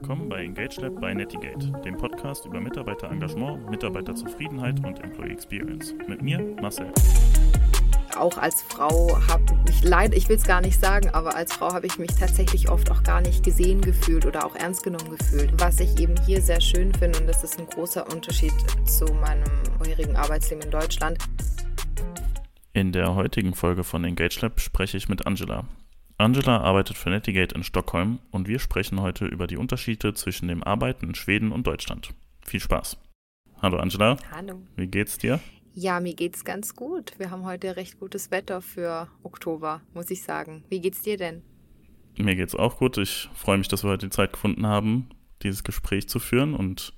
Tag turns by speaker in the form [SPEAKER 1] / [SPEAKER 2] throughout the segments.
[SPEAKER 1] Willkommen bei Engage Lab bei Netigate, dem Podcast über Mitarbeiterengagement, Mitarbeiterzufriedenheit und Employee Experience. Mit mir, Marcel.
[SPEAKER 2] Auch als Frau habe ich leider, ich will es gar nicht sagen, aber als Frau habe ich mich tatsächlich oft auch gar nicht gesehen gefühlt oder auch ernst genommen gefühlt. Was ich eben hier sehr schön finde und das ist ein großer Unterschied zu meinem vorherigen Arbeitsleben in Deutschland.
[SPEAKER 1] In der heutigen Folge von Engage Lab spreche ich mit Angela. Angela arbeitet für Netigate in Stockholm und wir sprechen heute über die Unterschiede zwischen dem Arbeiten in Schweden und Deutschland. Viel Spaß. Hallo Angela.
[SPEAKER 2] Hallo.
[SPEAKER 1] Wie geht's dir?
[SPEAKER 2] Ja, mir geht's ganz gut. Wir haben heute recht gutes Wetter für Oktober, muss ich sagen. Wie geht's dir denn?
[SPEAKER 1] Mir geht's auch gut. Ich freue mich, dass wir heute die Zeit gefunden haben, dieses Gespräch zu führen. Und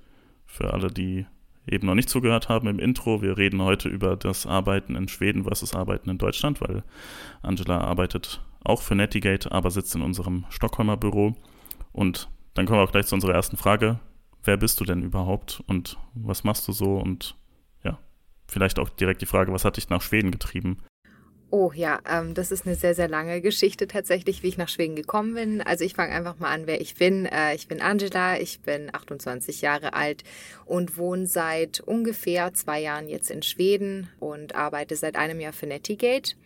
[SPEAKER 1] für alle, die eben noch nicht zugehört haben im Intro, wir reden heute über das Arbeiten in Schweden versus Arbeiten in Deutschland, weil Angela arbeitet auch für Netigate, aber sitzt in unserem Stockholmer Büro. Und dann kommen wir auch gleich zu unserer ersten Frage. Wer bist du denn überhaupt und was machst du so? Und ja, vielleicht auch direkt die Frage, was hat dich nach Schweden getrieben?
[SPEAKER 2] Oh ja, ähm, das ist eine sehr, sehr lange Geschichte tatsächlich, wie ich nach Schweden gekommen bin. Also ich fange einfach mal an, wer ich bin. Äh, ich bin Angela, ich bin 28 Jahre alt und wohne seit ungefähr zwei Jahren jetzt in Schweden und arbeite seit einem Jahr für Netigate.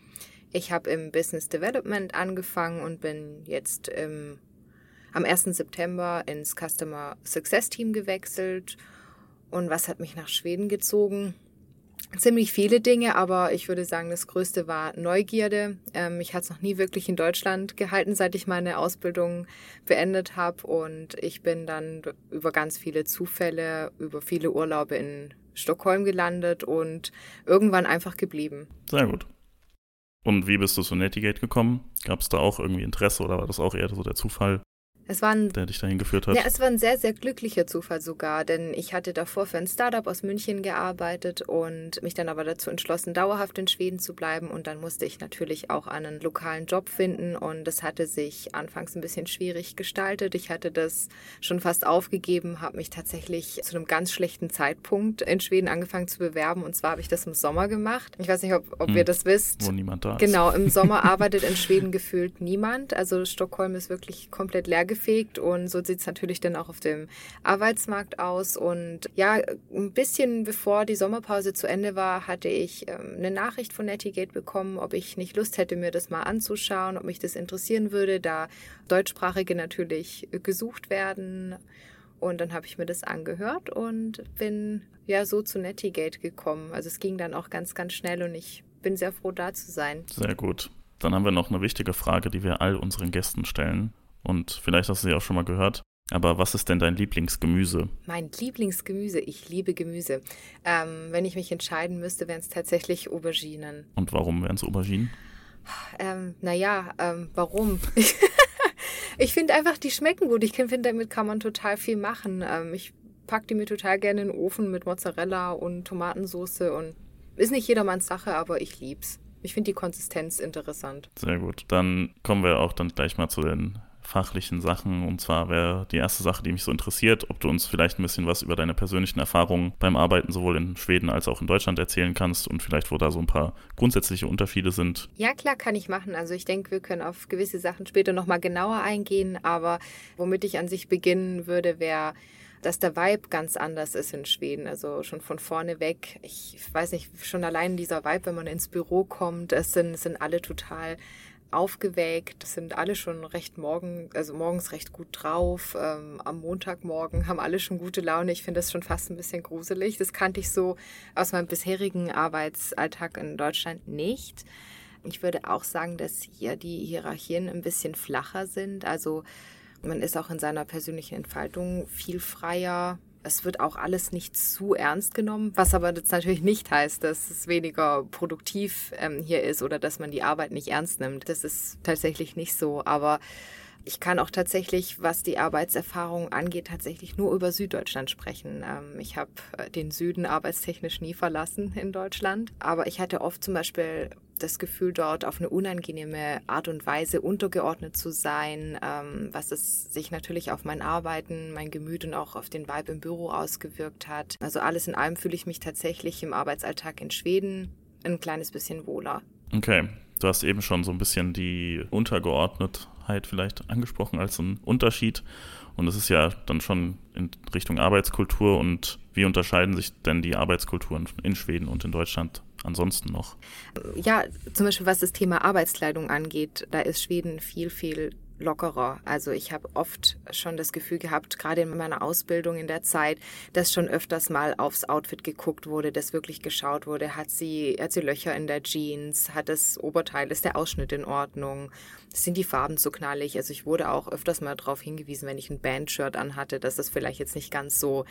[SPEAKER 2] Ich habe im Business Development angefangen und bin jetzt im, am 1. September ins Customer Success Team gewechselt. Und was hat mich nach Schweden gezogen? Ziemlich viele Dinge, aber ich würde sagen, das Größte war Neugierde. Ähm, mich hat es noch nie wirklich in Deutschland gehalten, seit ich meine Ausbildung beendet habe. Und ich bin dann über ganz viele Zufälle, über viele Urlaube in Stockholm gelandet und irgendwann einfach geblieben.
[SPEAKER 1] Sehr gut. Und wie bist du zu Netigate gekommen? Gab es da auch irgendwie Interesse oder war das auch eher so der Zufall?
[SPEAKER 2] Es war ein,
[SPEAKER 1] der dich dahin geführt hat?
[SPEAKER 2] Ja, es war ein sehr, sehr glücklicher Zufall sogar, denn ich hatte davor für ein Startup aus München gearbeitet und mich dann aber dazu entschlossen, dauerhaft in Schweden zu bleiben. Und dann musste ich natürlich auch einen lokalen Job finden und das hatte sich anfangs ein bisschen schwierig gestaltet. Ich hatte das schon fast aufgegeben, habe mich tatsächlich zu einem ganz schlechten Zeitpunkt in Schweden angefangen zu bewerben und zwar habe ich das im Sommer gemacht. Ich weiß nicht, ob, ob hm, ihr das wisst.
[SPEAKER 1] Wo niemand da ist.
[SPEAKER 2] Genau, im Sommer arbeitet in Schweden gefühlt niemand. Also Stockholm ist wirklich komplett leer gefegt und so sieht es natürlich dann auch auf dem Arbeitsmarkt aus. Und ja, ein bisschen bevor die Sommerpause zu Ende war, hatte ich ähm, eine Nachricht von Netigate bekommen, ob ich nicht Lust hätte, mir das mal anzuschauen, ob mich das interessieren würde, da Deutschsprachige natürlich gesucht werden. Und dann habe ich mir das angehört und bin ja so zu Netigate gekommen. Also es ging dann auch ganz, ganz schnell und ich bin sehr froh, da zu sein.
[SPEAKER 1] Sehr gut. Dann haben wir noch eine wichtige Frage, die wir all unseren Gästen stellen und vielleicht hast du sie auch schon mal gehört. Aber was ist denn dein Lieblingsgemüse?
[SPEAKER 2] Mein Lieblingsgemüse, ich liebe Gemüse. Ähm, wenn ich mich entscheiden müsste, wären es tatsächlich Auberginen.
[SPEAKER 1] Und warum wären es Auberginen?
[SPEAKER 2] Ähm, naja, ähm, warum? ich finde einfach, die schmecken gut. Ich finde, damit kann man total viel machen. Ähm, ich packe die mir total gerne in den Ofen mit Mozzarella und Tomatensauce und ist nicht jedermanns Sache, aber ich lieb's. Ich finde die Konsistenz interessant.
[SPEAKER 1] Sehr gut. Dann kommen wir auch dann gleich mal zu den fachlichen Sachen. Und zwar wäre die erste Sache, die mich so interessiert, ob du uns vielleicht ein bisschen was über deine persönlichen Erfahrungen beim Arbeiten sowohl in Schweden als auch in Deutschland erzählen kannst und vielleicht, wo da so ein paar grundsätzliche Unterschiede sind.
[SPEAKER 2] Ja, klar, kann ich machen. Also ich denke, wir können auf gewisse Sachen später nochmal genauer eingehen, aber womit ich an sich beginnen würde, wäre dass der Vibe ganz anders ist in Schweden. Also schon von vorne weg. Ich weiß nicht, schon allein dieser Vibe, wenn man ins Büro kommt, es sind, sind alle total aufgeweckt, sind alle schon recht morgen, also morgens recht gut drauf. Ähm, am Montagmorgen haben alle schon gute Laune. Ich finde das schon fast ein bisschen gruselig. Das kannte ich so aus meinem bisherigen Arbeitsalltag in Deutschland nicht. Ich würde auch sagen, dass hier die Hierarchien ein bisschen flacher sind. Also man ist auch in seiner persönlichen Entfaltung viel freier. Es wird auch alles nicht zu ernst genommen, was aber jetzt natürlich nicht heißt, dass es weniger produktiv ähm, hier ist oder dass man die Arbeit nicht ernst nimmt. Das ist tatsächlich nicht so. Aber ich kann auch tatsächlich, was die Arbeitserfahrung angeht, tatsächlich nur über Süddeutschland sprechen. Ähm, ich habe äh, den Süden arbeitstechnisch nie verlassen in Deutschland, aber ich hatte oft zum Beispiel das Gefühl, dort auf eine unangenehme Art und Weise untergeordnet zu sein, ähm, was es sich natürlich auf mein Arbeiten, mein Gemüt und auch auf den Vibe im Büro ausgewirkt hat. Also alles in allem fühle ich mich tatsächlich im Arbeitsalltag in Schweden ein kleines bisschen wohler.
[SPEAKER 1] Okay. Du hast eben schon so ein bisschen die Untergeordnetheit Besonderheit vielleicht angesprochen als ein Unterschied. Und es ist ja dann schon in Richtung Arbeitskultur. Und wie unterscheiden sich denn die Arbeitskulturen in Schweden und in Deutschland ansonsten noch?
[SPEAKER 2] Ja, zum Beispiel was das Thema Arbeitskleidung angeht, da ist Schweden viel, viel lockerer. Also ich habe oft schon das Gefühl gehabt, gerade in meiner Ausbildung in der Zeit, dass schon öfters mal aufs Outfit geguckt wurde, dass wirklich geschaut wurde, hat sie, hat sie Löcher in der Jeans, hat das Oberteil, ist der Ausschnitt in Ordnung, sind die Farben zu knallig. Also ich wurde auch öfters mal darauf hingewiesen, wenn ich ein Bandshirt anhatte, dass das vielleicht jetzt nicht ganz so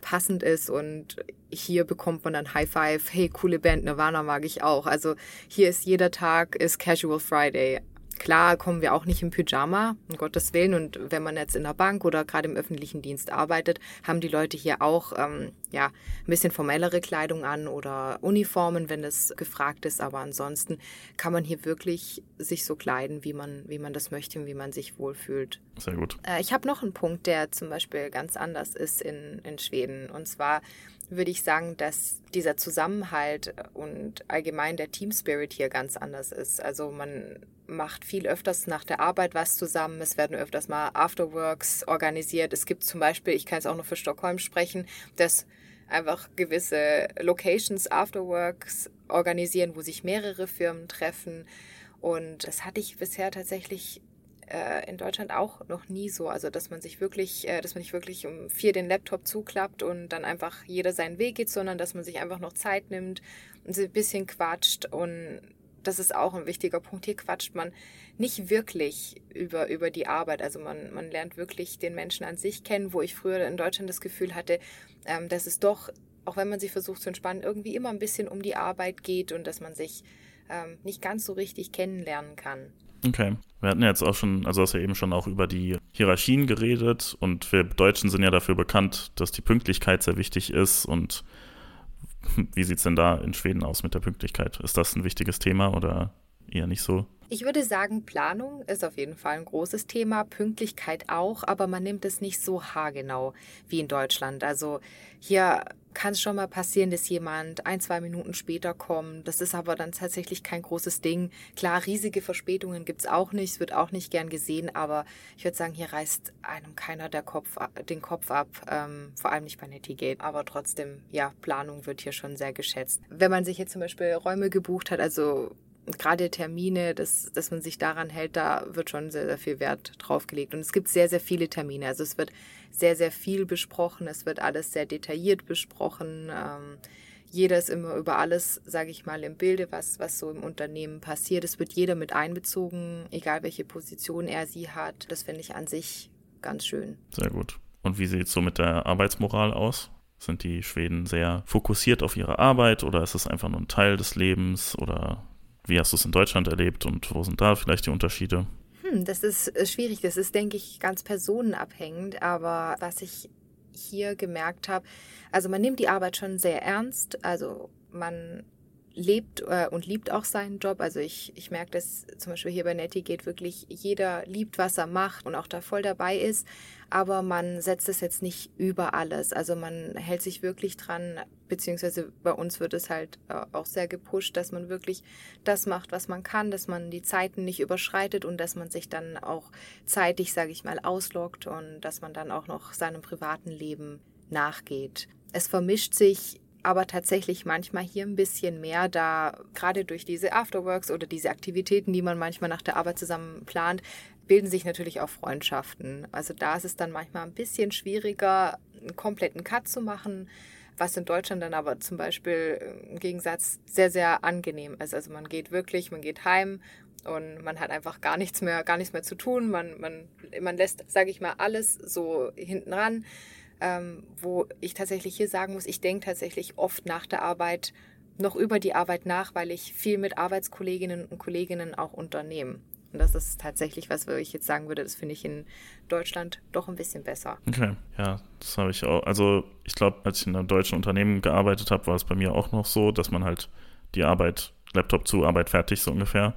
[SPEAKER 2] passend ist und hier bekommt man dann High Five, hey, coole Band, Nirvana mag ich auch. Also hier ist jeder Tag ist Casual Friday. Klar kommen wir auch nicht im Pyjama, um Gottes Willen. Und wenn man jetzt in der Bank oder gerade im öffentlichen Dienst arbeitet, haben die Leute hier auch ähm, ja, ein bisschen formellere Kleidung an oder Uniformen, wenn das gefragt ist. Aber ansonsten kann man hier wirklich sich so kleiden, wie man, wie man das möchte und wie man sich wohlfühlt.
[SPEAKER 1] Sehr gut.
[SPEAKER 2] Äh, ich habe noch einen Punkt, der zum Beispiel ganz anders ist in, in Schweden. Und zwar würde ich sagen, dass dieser Zusammenhalt und allgemein der Team Spirit hier ganz anders ist. Also man macht viel öfters nach der Arbeit was zusammen. Es werden öfters mal Afterworks organisiert. Es gibt zum Beispiel, ich kann es auch noch für Stockholm sprechen, dass einfach gewisse Locations Afterworks organisieren, wo sich mehrere Firmen treffen. Und das hatte ich bisher tatsächlich äh, in Deutschland auch noch nie so. Also, dass man sich wirklich, äh, dass man nicht wirklich um vier den Laptop zuklappt und dann einfach jeder seinen Weg geht, sondern dass man sich einfach noch Zeit nimmt und ein bisschen quatscht. Und das ist auch ein wichtiger Punkt. Hier quatscht man nicht wirklich über, über die Arbeit. Also man, man lernt wirklich den Menschen an sich kennen, wo ich früher in Deutschland das Gefühl hatte, ähm, dass es doch, auch wenn man sich versucht zu entspannen, irgendwie immer ein bisschen um die Arbeit geht und dass man sich ähm, nicht ganz so richtig kennenlernen kann.
[SPEAKER 1] Okay. Wir hatten ja jetzt auch schon, also hast ja eben schon auch über die Hierarchien geredet und wir Deutschen sind ja dafür bekannt, dass die Pünktlichkeit sehr wichtig ist und wie sieht es denn da in Schweden aus mit der Pünktlichkeit? Ist das ein wichtiges Thema oder eher nicht so?
[SPEAKER 2] Ich würde sagen, Planung ist auf jeden Fall ein großes Thema, Pünktlichkeit auch, aber man nimmt es nicht so haargenau wie in Deutschland. Also hier kann es schon mal passieren, dass jemand ein, zwei Minuten später kommt. Das ist aber dann tatsächlich kein großes Ding. Klar, riesige Verspätungen gibt es auch nicht, es wird auch nicht gern gesehen, aber ich würde sagen, hier reißt einem keiner der Kopf, den Kopf ab, ähm, vor allem nicht bei Netigate. Aber trotzdem, ja, Planung wird hier schon sehr geschätzt. Wenn man sich jetzt zum Beispiel Räume gebucht hat, also gerade Termine, dass, dass man sich daran hält, da wird schon sehr, sehr viel Wert drauf gelegt. Und es gibt sehr, sehr viele Termine. Also es wird sehr, sehr viel besprochen. Es wird alles sehr detailliert besprochen. Ähm, jeder ist immer über alles, sage ich mal, im Bilde, was, was so im Unternehmen passiert. Es wird jeder mit einbezogen, egal welche Position er sie hat. Das finde ich an sich ganz schön.
[SPEAKER 1] Sehr gut. Und wie sieht es so mit der Arbeitsmoral aus? Sind die Schweden sehr fokussiert auf ihre Arbeit oder ist es einfach nur ein Teil des Lebens oder wie hast du es in Deutschland erlebt und wo sind da vielleicht die Unterschiede?
[SPEAKER 2] Hm, das ist äh, schwierig. Das ist, denke ich, ganz personenabhängig. Aber was ich hier gemerkt habe, also man nimmt die Arbeit schon sehr ernst. Also man lebt äh, und liebt auch seinen Job. Also ich, ich merke das zum Beispiel hier bei Netty geht wirklich, jeder liebt, was er macht und auch da voll dabei ist. Aber man setzt es jetzt nicht über alles. Also man hält sich wirklich dran, beziehungsweise bei uns wird es halt äh, auch sehr gepusht, dass man wirklich das macht, was man kann, dass man die Zeiten nicht überschreitet und dass man sich dann auch zeitig, sage ich mal, ausloggt und dass man dann auch noch seinem privaten Leben nachgeht. Es vermischt sich aber tatsächlich manchmal hier ein bisschen mehr, da gerade durch diese Afterworks oder diese Aktivitäten, die man manchmal nach der Arbeit zusammen plant, bilden sich natürlich auch Freundschaften. Also da ist es dann manchmal ein bisschen schwieriger, einen kompletten Cut zu machen, was in Deutschland dann aber zum Beispiel im Gegensatz sehr, sehr angenehm ist. Also man geht wirklich, man geht heim und man hat einfach gar nichts mehr, gar nichts mehr zu tun. Man, man, man lässt, sage ich mal, alles so hinten ran ähm, wo ich tatsächlich hier sagen muss, ich denke tatsächlich oft nach der Arbeit noch über die Arbeit nach, weil ich viel mit Arbeitskolleginnen und Kolleginnen auch unternehme. Und das ist tatsächlich was, wo ich jetzt sagen würde, das finde ich in Deutschland doch ein bisschen besser.
[SPEAKER 1] Okay, ja, das habe ich auch. Also ich glaube, als ich in einem deutschen Unternehmen gearbeitet habe, war es bei mir auch noch so, dass man halt die Arbeit, Laptop zu, Arbeit fertig, so ungefähr.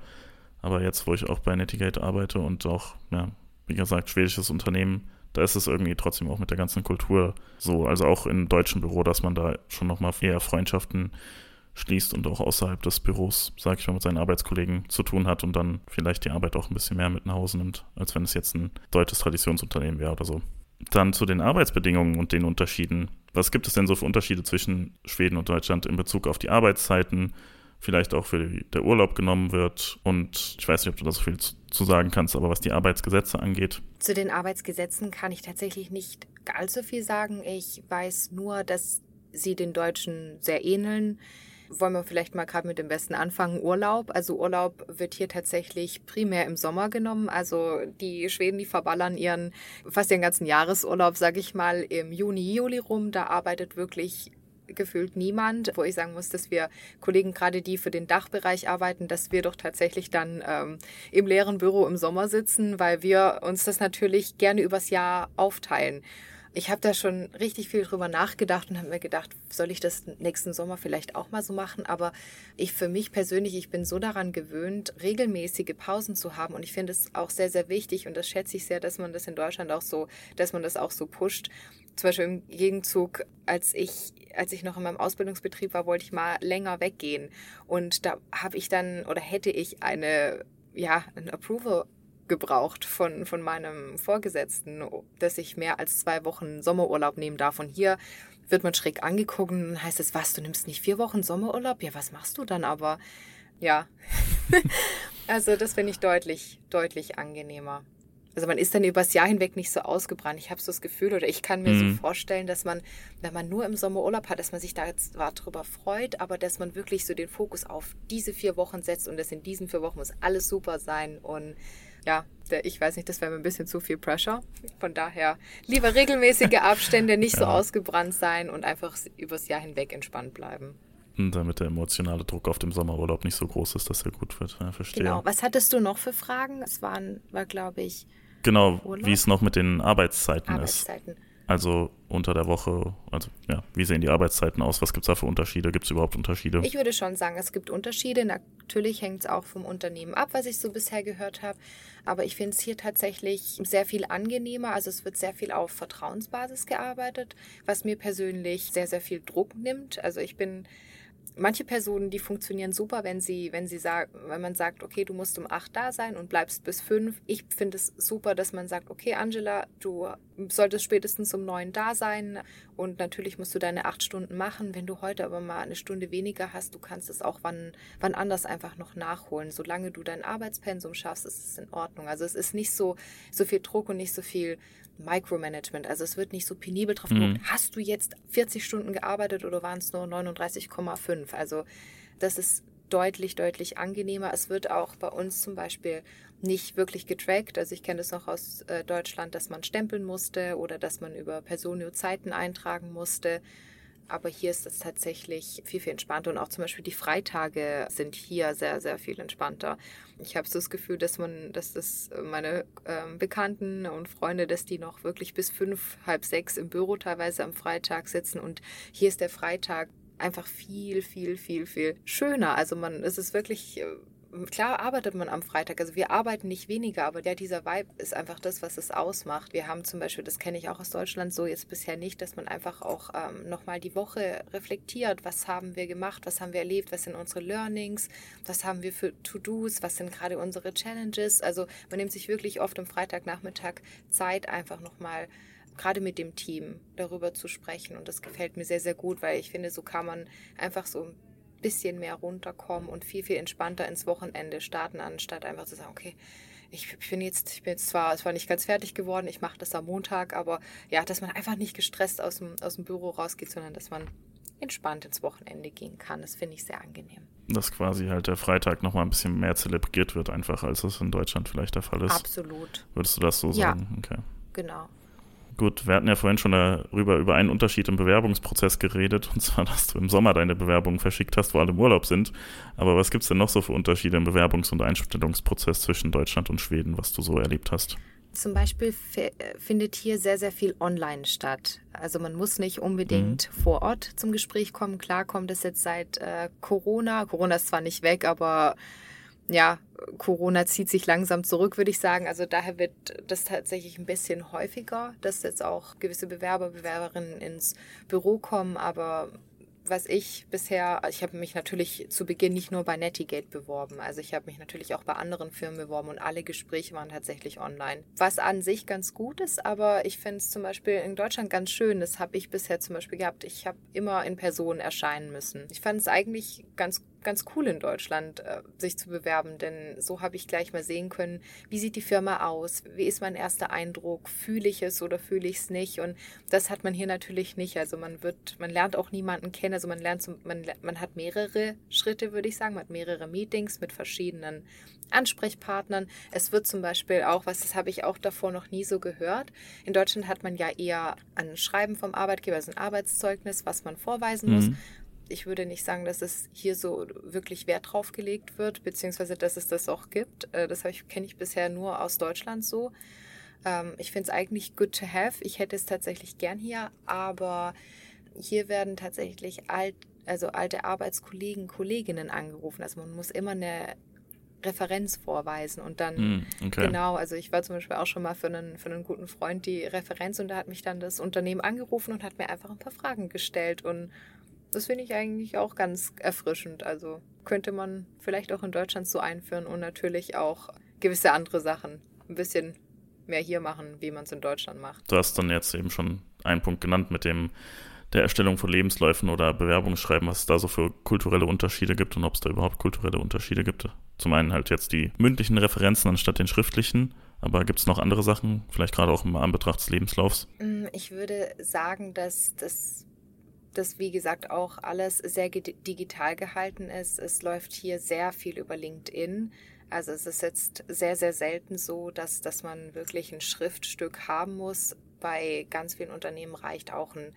[SPEAKER 1] Aber jetzt, wo ich auch bei Netigate arbeite und auch, ja, wie gesagt, schwedisches Unternehmen, da ist es irgendwie trotzdem auch mit der ganzen Kultur so. Also auch im deutschen Büro, dass man da schon nochmal eher Freundschaften schließt und auch außerhalb des Büros, sage ich mal, mit seinen Arbeitskollegen zu tun hat und dann vielleicht die Arbeit auch ein bisschen mehr mit nach Hause nimmt, als wenn es jetzt ein deutsches Traditionsunternehmen wäre oder so. Dann zu den Arbeitsbedingungen und den Unterschieden. Was gibt es denn so für Unterschiede zwischen Schweden und Deutschland in Bezug auf die Arbeitszeiten, vielleicht auch für der Urlaub genommen wird. Und ich weiß nicht, ob du da so viel zu sagen kannst, aber was die Arbeitsgesetze angeht.
[SPEAKER 2] Zu den Arbeitsgesetzen kann ich tatsächlich nicht allzu viel sagen. Ich weiß nur, dass sie den Deutschen sehr ähneln. Wollen wir vielleicht mal gerade mit dem besten anfangen? Urlaub. Also Urlaub wird hier tatsächlich primär im Sommer genommen. Also die Schweden, die verballern ihren fast den ganzen Jahresurlaub, sage ich mal, im Juni, Juli rum. Da arbeitet wirklich gefühlt niemand, wo ich sagen muss, dass wir Kollegen, gerade die für den Dachbereich arbeiten, dass wir doch tatsächlich dann ähm, im leeren Büro im Sommer sitzen, weil wir uns das natürlich gerne übers Jahr aufteilen. Ich habe da schon richtig viel drüber nachgedacht und habe mir gedacht, soll ich das nächsten Sommer vielleicht auch mal so machen? Aber ich für mich persönlich, ich bin so daran gewöhnt, regelmäßige Pausen zu haben und ich finde es auch sehr, sehr wichtig und das schätze ich sehr, dass man das in Deutschland auch so, dass man das auch so pusht. Zum Beispiel im Gegenzug, als ich als ich noch in meinem Ausbildungsbetrieb war, wollte ich mal länger weggehen. Und da habe ich dann oder hätte ich eine, ja, ein Approval gebraucht von, von meinem Vorgesetzten, dass ich mehr als zwei Wochen Sommerurlaub nehmen darf. Und hier wird man schräg angeguckt und heißt es, was, du nimmst nicht vier Wochen Sommerurlaub? Ja, was machst du dann aber? Ja. also das finde ich deutlich, deutlich angenehmer. Also man ist dann übers Jahr hinweg nicht so ausgebrannt. Ich habe so das Gefühl oder ich kann mir mhm. so vorstellen, dass man, wenn man nur im Sommer Urlaub hat, dass man sich da jetzt zwar drüber freut, aber dass man wirklich so den Fokus auf diese vier Wochen setzt und dass in diesen vier Wochen muss alles super sein und ja, ich weiß nicht, das wäre mir ein bisschen zu viel Pressure. Von daher lieber regelmäßige Abstände, nicht so ja. ausgebrannt sein und einfach übers Jahr hinweg entspannt bleiben.
[SPEAKER 1] Damit der emotionale Druck auf dem Sommerurlaub nicht so groß ist, dass er gut wird. Ja, verstehe. Genau.
[SPEAKER 2] Was hattest du noch für Fragen? Es waren, war, glaube ich,
[SPEAKER 1] Genau, wie es noch mit den Arbeitszeiten, Arbeitszeiten, ist. Also unter der Woche, also ja, wie sehen die Arbeitszeiten aus? Was gibt es da für Unterschiede? Gibt es überhaupt Unterschiede?
[SPEAKER 2] Ich würde schon sagen, es gibt Unterschiede. Natürlich hängt es auch vom Unternehmen ab, was ich so bisher gehört habe. Aber ich finde es hier tatsächlich sehr viel angenehmer. Also es wird sehr viel auf Vertrauensbasis gearbeitet, was mir persönlich sehr, sehr viel Druck nimmt. Also ich bin manche Personen, die funktionieren super, wenn sie, wenn sie sagen, wenn man sagt, okay, du musst um acht da sein und bleibst bis fünf. Ich finde es super, dass man sagt, okay, Angela, du solltest spätestens um neun da sein und natürlich musst du deine acht Stunden machen. Wenn du heute aber mal eine Stunde weniger hast, du kannst es auch wann, wann anders einfach noch nachholen. Solange du dein Arbeitspensum schaffst, ist es in Ordnung. Also es ist nicht so, so viel Druck und nicht so viel Micromanagement. Also es wird nicht so penibel drauf mhm. geguckt, hast du jetzt 40 Stunden gearbeitet oder waren es nur 39,5? Also das ist deutlich, deutlich angenehmer. Es wird auch bei uns zum Beispiel nicht wirklich getrackt. Also ich kenne das noch aus äh, Deutschland, dass man stempeln musste oder dass man über Personio Zeiten eintragen musste. Aber hier ist es tatsächlich viel, viel entspannter und auch zum Beispiel die Freitage sind hier sehr, sehr viel entspannter. Ich habe so das Gefühl, dass man, dass das meine ähm, Bekannten und Freunde, dass die noch wirklich bis fünf, halb sechs im Büro teilweise am Freitag sitzen und hier ist der Freitag einfach viel, viel, viel, viel schöner. Also man, es ist wirklich äh, klar arbeitet man am Freitag. Also wir arbeiten nicht weniger, aber ja, dieser Vibe ist einfach das, was es ausmacht. Wir haben zum Beispiel, das kenne ich auch aus Deutschland so jetzt bisher nicht, dass man einfach auch ähm, nochmal die Woche reflektiert. Was haben wir gemacht? Was haben wir erlebt? Was sind unsere Learnings? Was haben wir für To-Dos? Was sind gerade unsere Challenges? Also man nimmt sich wirklich oft am Freitagnachmittag Zeit, einfach nochmal gerade mit dem Team darüber zu sprechen. Und das gefällt mir sehr, sehr gut, weil ich finde, so kann man einfach so bisschen mehr runterkommen und viel, viel entspannter ins Wochenende starten, anstatt einfach zu sagen, okay, ich bin jetzt, ich bin jetzt zwar, es war nicht ganz fertig geworden, ich mache das am Montag, aber ja, dass man einfach nicht gestresst aus dem, aus dem Büro rausgeht, sondern dass man entspannt ins Wochenende gehen kann. Das finde ich sehr angenehm.
[SPEAKER 1] Dass quasi halt der Freitag nochmal ein bisschen mehr zelebriert wird, einfach als es in Deutschland vielleicht der Fall ist.
[SPEAKER 2] Absolut.
[SPEAKER 1] Würdest du das so sagen?
[SPEAKER 2] Ja, okay. genau.
[SPEAKER 1] Gut, wir hatten ja vorhin schon darüber über einen Unterschied im Bewerbungsprozess geredet, und zwar, dass du im Sommer deine Bewerbungen verschickt hast, wo alle im Urlaub sind. Aber was gibt es denn noch so für Unterschiede im Bewerbungs- und Einstellungsprozess zwischen Deutschland und Schweden, was du so erlebt hast?
[SPEAKER 2] Zum Beispiel findet hier sehr, sehr viel online statt. Also man muss nicht unbedingt mhm. vor Ort zum Gespräch kommen. Klar kommt es jetzt seit äh, Corona. Corona ist zwar nicht weg, aber ja, Corona zieht sich langsam zurück, würde ich sagen. Also daher wird das tatsächlich ein bisschen häufiger, dass jetzt auch gewisse Bewerber, Bewerberinnen ins Büro kommen. Aber was ich bisher, ich habe mich natürlich zu Beginn nicht nur bei Netigate beworben, also ich habe mich natürlich auch bei anderen Firmen beworben und alle Gespräche waren tatsächlich online. Was an sich ganz gut ist, aber ich finde es zum Beispiel in Deutschland ganz schön, das habe ich bisher zum Beispiel gehabt. Ich habe immer in Person erscheinen müssen. Ich fand es eigentlich ganz gut ganz cool in Deutschland, äh, sich zu bewerben, denn so habe ich gleich mal sehen können, wie sieht die Firma aus, wie ist mein erster Eindruck, fühle ich es oder fühle ich es nicht und das hat man hier natürlich nicht. Also man wird, man lernt auch niemanden kennen, also man lernt, man, man hat mehrere Schritte, würde ich sagen, man hat mehrere Meetings mit verschiedenen Ansprechpartnern. Es wird zum Beispiel auch, was das habe ich auch davor noch nie so gehört. In Deutschland hat man ja eher ein Schreiben vom Arbeitgeber, also ein Arbeitszeugnis, was man vorweisen mhm. muss ich würde nicht sagen, dass es hier so wirklich Wert drauf gelegt wird, beziehungsweise dass es das auch gibt. Äh, das kenne ich bisher nur aus Deutschland so. Ähm, ich finde es eigentlich good to have. Ich hätte es tatsächlich gern hier, aber hier werden tatsächlich alt, also alte Arbeitskollegen, Kolleginnen angerufen. Also man muss immer eine Referenz vorweisen und dann mm, okay. genau, also ich war zum Beispiel auch schon mal für einen, für einen guten Freund die Referenz und da hat mich dann das Unternehmen angerufen und hat mir einfach ein paar Fragen gestellt und das finde ich eigentlich auch ganz erfrischend. Also könnte man vielleicht auch in Deutschland so einführen und natürlich auch gewisse andere Sachen ein bisschen mehr hier machen, wie man es in Deutschland macht.
[SPEAKER 1] Du hast dann jetzt eben schon einen Punkt genannt mit dem der Erstellung von Lebensläufen oder Bewerbungsschreiben, was es da so für kulturelle Unterschiede gibt und ob es da überhaupt kulturelle Unterschiede gibt. Zum einen halt jetzt die mündlichen Referenzen anstatt den schriftlichen, aber gibt es noch andere Sachen, vielleicht gerade auch im Anbetracht des Lebenslaufs?
[SPEAKER 2] Mm, ich würde sagen, dass das dass, wie gesagt, auch alles sehr digital gehalten ist. Es läuft hier sehr viel über LinkedIn. Also es ist jetzt sehr, sehr selten so, dass, dass man wirklich ein Schriftstück haben muss. Bei ganz vielen Unternehmen reicht auch ein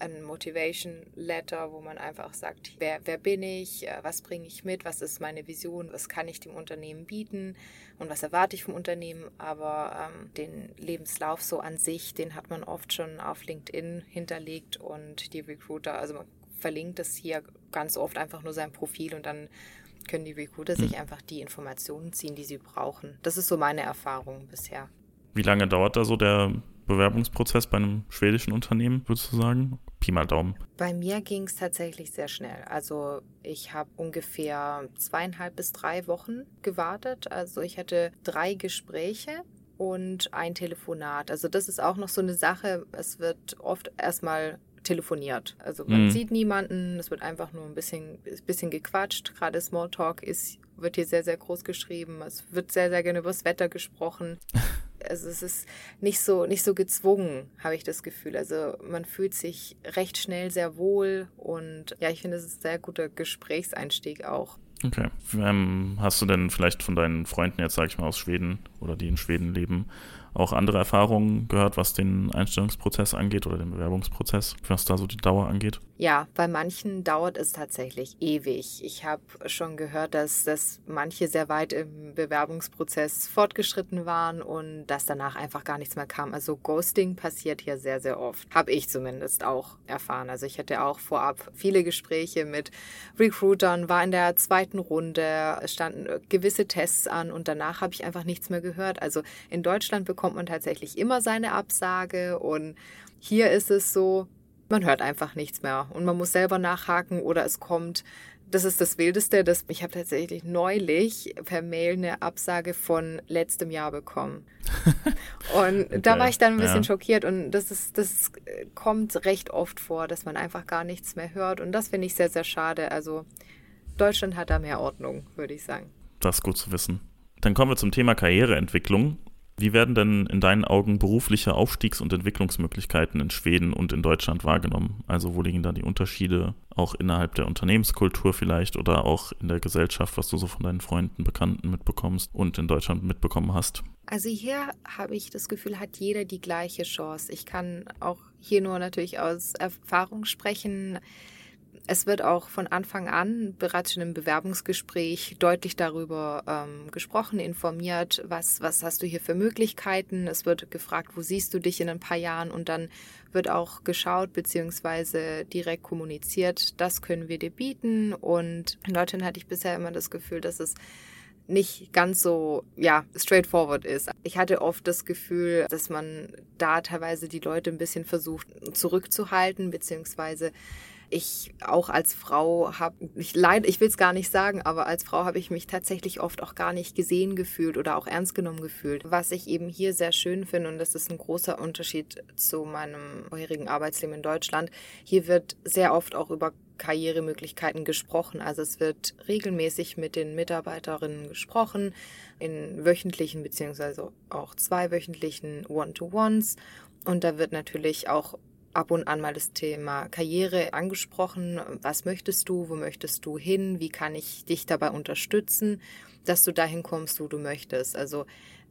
[SPEAKER 2] ein Motivation Letter, wo man einfach sagt, wer, wer bin ich, äh, was bringe ich mit, was ist meine Vision, was kann ich dem Unternehmen bieten und was erwarte ich vom Unternehmen. Aber ähm, den Lebenslauf so an sich, den hat man oft schon auf LinkedIn hinterlegt und die Recruiter, also man verlinkt es hier ganz oft einfach nur sein Profil und dann können die Recruiter hm. sich einfach die Informationen ziehen, die sie brauchen. Das ist so meine Erfahrung bisher.
[SPEAKER 1] Wie lange dauert da so der Bewerbungsprozess bei einem schwedischen Unternehmen, würdest du sagen? Pi mal Daumen.
[SPEAKER 2] Bei mir ging es tatsächlich sehr schnell. Also ich habe ungefähr zweieinhalb bis drei Wochen gewartet. Also ich hatte drei Gespräche und ein Telefonat. Also das ist auch noch so eine Sache. Es wird oft erstmal telefoniert. Also man mhm. sieht niemanden, es wird einfach nur ein bisschen, ein bisschen gequatscht. Gerade Smalltalk ist, wird hier sehr, sehr groß geschrieben. Es wird sehr, sehr gerne über das Wetter gesprochen. also es ist nicht so, nicht so gezwungen, habe ich das Gefühl. Also man fühlt sich recht schnell sehr wohl und ja, ich finde, es ist ein sehr guter Gesprächseinstieg auch.
[SPEAKER 1] Okay. Ähm, hast du denn vielleicht von deinen Freunden jetzt, sage ich mal, aus Schweden oder die in Schweden leben, auch andere Erfahrungen gehört, was den Einstellungsprozess angeht oder den Bewerbungsprozess, was da so die Dauer angeht?
[SPEAKER 2] Ja, bei manchen dauert es tatsächlich ewig. Ich habe schon gehört, dass, dass manche sehr weit im Bewerbungsprozess fortgeschritten waren und dass danach einfach gar nichts mehr kam. Also Ghosting passiert hier sehr, sehr oft. Habe ich zumindest auch erfahren. Also ich hatte auch vorab viele Gespräche mit Recruitern, war in der zweiten Runde, standen gewisse Tests an und danach habe ich einfach nichts mehr gehört. Also in Deutschland bekommt man tatsächlich immer seine Absage und hier ist es so, man hört einfach nichts mehr und man muss selber nachhaken oder es kommt. Das ist das Wildeste. Das, ich habe tatsächlich neulich per Mail eine Absage von letztem Jahr bekommen. Und okay. da war ich dann ein bisschen ja. schockiert. Und das, ist, das kommt recht oft vor, dass man einfach gar nichts mehr hört. Und das finde ich sehr, sehr schade. Also Deutschland hat da mehr Ordnung, würde ich sagen.
[SPEAKER 1] Das ist gut zu wissen. Dann kommen wir zum Thema Karriereentwicklung. Wie werden denn in deinen Augen berufliche Aufstiegs- und Entwicklungsmöglichkeiten in Schweden und in Deutschland wahrgenommen? Also wo liegen da die Unterschiede auch innerhalb der Unternehmenskultur vielleicht oder auch in der Gesellschaft, was du so von deinen Freunden, Bekannten mitbekommst und in Deutschland mitbekommen hast?
[SPEAKER 2] Also hier habe ich das Gefühl, hat jeder die gleiche Chance. Ich kann auch hier nur natürlich aus Erfahrung sprechen. Es wird auch von Anfang an bereits schon im Bewerbungsgespräch deutlich darüber ähm, gesprochen, informiert, was, was hast du hier für Möglichkeiten. Es wird gefragt, wo siehst du dich in ein paar Jahren und dann wird auch geschaut bzw. direkt kommuniziert, das können wir dir bieten. Und in Deutschland hatte ich bisher immer das Gefühl, dass es nicht ganz so, ja, straightforward ist. Ich hatte oft das Gefühl, dass man da teilweise die Leute ein bisschen versucht zurückzuhalten, beziehungsweise ich auch als Frau habe, ich ich will es gar nicht sagen, aber als Frau habe ich mich tatsächlich oft auch gar nicht gesehen gefühlt oder auch ernst genommen gefühlt. Was ich eben hier sehr schön finde, und das ist ein großer Unterschied zu meinem vorherigen Arbeitsleben in Deutschland, hier wird sehr oft auch über Karrieremöglichkeiten gesprochen. Also es wird regelmäßig mit den Mitarbeiterinnen gesprochen, in wöchentlichen beziehungsweise auch zweiwöchentlichen One-to-Ones. Und da wird natürlich auch ab und an mal das Thema Karriere angesprochen. Was möchtest du? Wo möchtest du hin? Wie kann ich dich dabei unterstützen, dass du dahin kommst, wo du möchtest? Also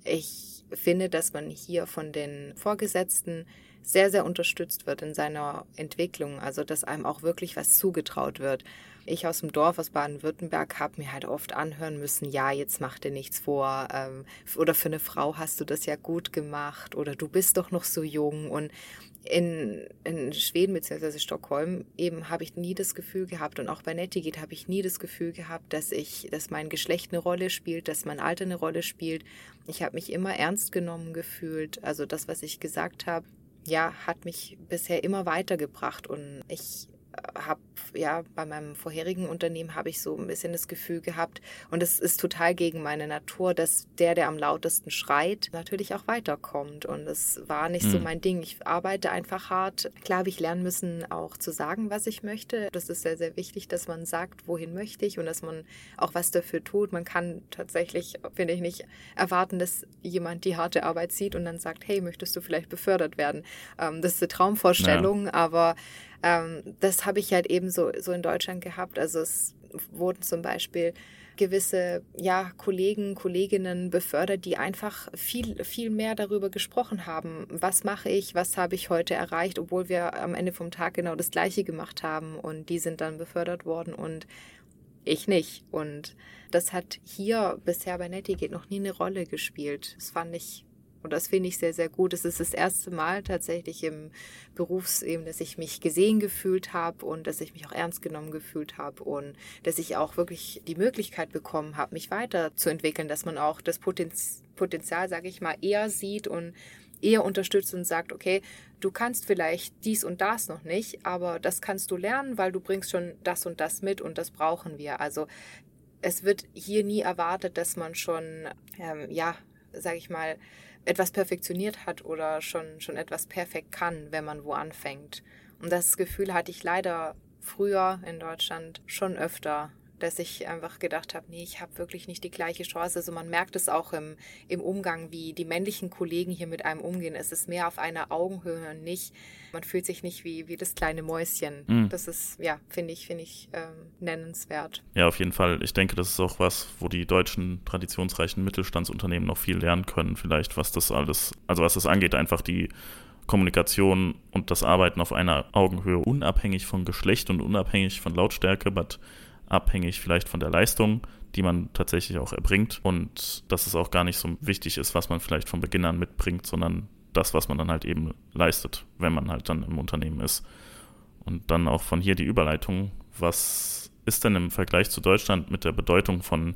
[SPEAKER 2] ich finde, dass man hier von den Vorgesetzten sehr, sehr unterstützt wird in seiner Entwicklung. Also dass einem auch wirklich was zugetraut wird. Ich aus dem Dorf, aus Baden-Württemberg, habe mir halt oft anhören müssen, ja, jetzt mach dir nichts vor. Ähm, oder für eine Frau hast du das ja gut gemacht. Oder du bist doch noch so jung. Und in, in Schweden bzw. Stockholm eben habe ich nie das Gefühl gehabt und auch bei Nettigit habe ich nie das Gefühl gehabt, dass ich, dass mein Geschlecht eine Rolle spielt, dass mein Alter eine Rolle spielt. Ich habe mich immer ernst genommen gefühlt. Also das, was ich gesagt habe, ja, hat mich bisher immer weitergebracht und ich habe ja bei meinem vorherigen Unternehmen habe ich so ein bisschen das Gefühl gehabt und es ist total gegen meine Natur, dass der, der am lautesten schreit, natürlich auch weiterkommt und es war nicht mhm. so mein Ding. Ich arbeite einfach hart. Klar habe ich lernen müssen, auch zu sagen, was ich möchte. Das ist sehr, sehr wichtig, dass man sagt, wohin möchte ich und dass man auch was dafür tut. Man kann tatsächlich, finde ich, nicht erwarten, dass jemand die harte Arbeit sieht und dann sagt, hey, möchtest du vielleicht befördert werden? Ähm, das ist eine Traumvorstellung, ja. aber ähm, das habe ich halt eben so, so in Deutschland gehabt. Also es wurden zum Beispiel gewisse ja, Kollegen, Kolleginnen befördert, die einfach viel, viel mehr darüber gesprochen haben. Was mache ich, was habe ich heute erreicht, obwohl wir am Ende vom Tag genau das Gleiche gemacht haben und die sind dann befördert worden und ich nicht. Und das hat hier bisher bei Nettigate noch nie eine Rolle gespielt. Das fand ich und das finde ich sehr, sehr gut. Es ist das erste Mal tatsächlich im Berufsleben, dass ich mich gesehen gefühlt habe und dass ich mich auch ernst genommen gefühlt habe und dass ich auch wirklich die Möglichkeit bekommen habe, mich weiterzuentwickeln, dass man auch das Potenz Potenzial, sage ich mal, eher sieht und eher unterstützt und sagt, okay, du kannst vielleicht dies und das noch nicht, aber das kannst du lernen, weil du bringst schon das und das mit und das brauchen wir. Also es wird hier nie erwartet, dass man schon, ähm, ja, sage ich mal, etwas perfektioniert hat oder schon, schon etwas perfekt kann, wenn man wo anfängt. Und das Gefühl hatte ich leider früher in Deutschland schon öfter, dass ich einfach gedacht habe, nee, ich habe wirklich nicht die gleiche Chance. Also man merkt es auch im, im Umgang, wie die männlichen Kollegen hier mit einem umgehen. Es ist mehr auf einer Augenhöhe und nicht, man fühlt sich nicht wie, wie das kleine Mäuschen. Mhm. Das ist, ja, finde ich, finde ich ähm, nennenswert.
[SPEAKER 1] Ja, auf jeden Fall. Ich denke, das ist auch was, wo die deutschen traditionsreichen Mittelstandsunternehmen noch viel lernen können, vielleicht, was das alles, also was das angeht, einfach die Kommunikation und das Arbeiten auf einer Augenhöhe, unabhängig von Geschlecht und unabhängig von Lautstärke, but abhängig vielleicht von der Leistung, die man tatsächlich auch erbringt und dass es auch gar nicht so wichtig ist, was man vielleicht von Beginn an mitbringt, sondern das, was man dann halt eben leistet, wenn man halt dann im Unternehmen ist. Und dann auch von hier die Überleitung, was ist denn im Vergleich zu Deutschland mit der Bedeutung von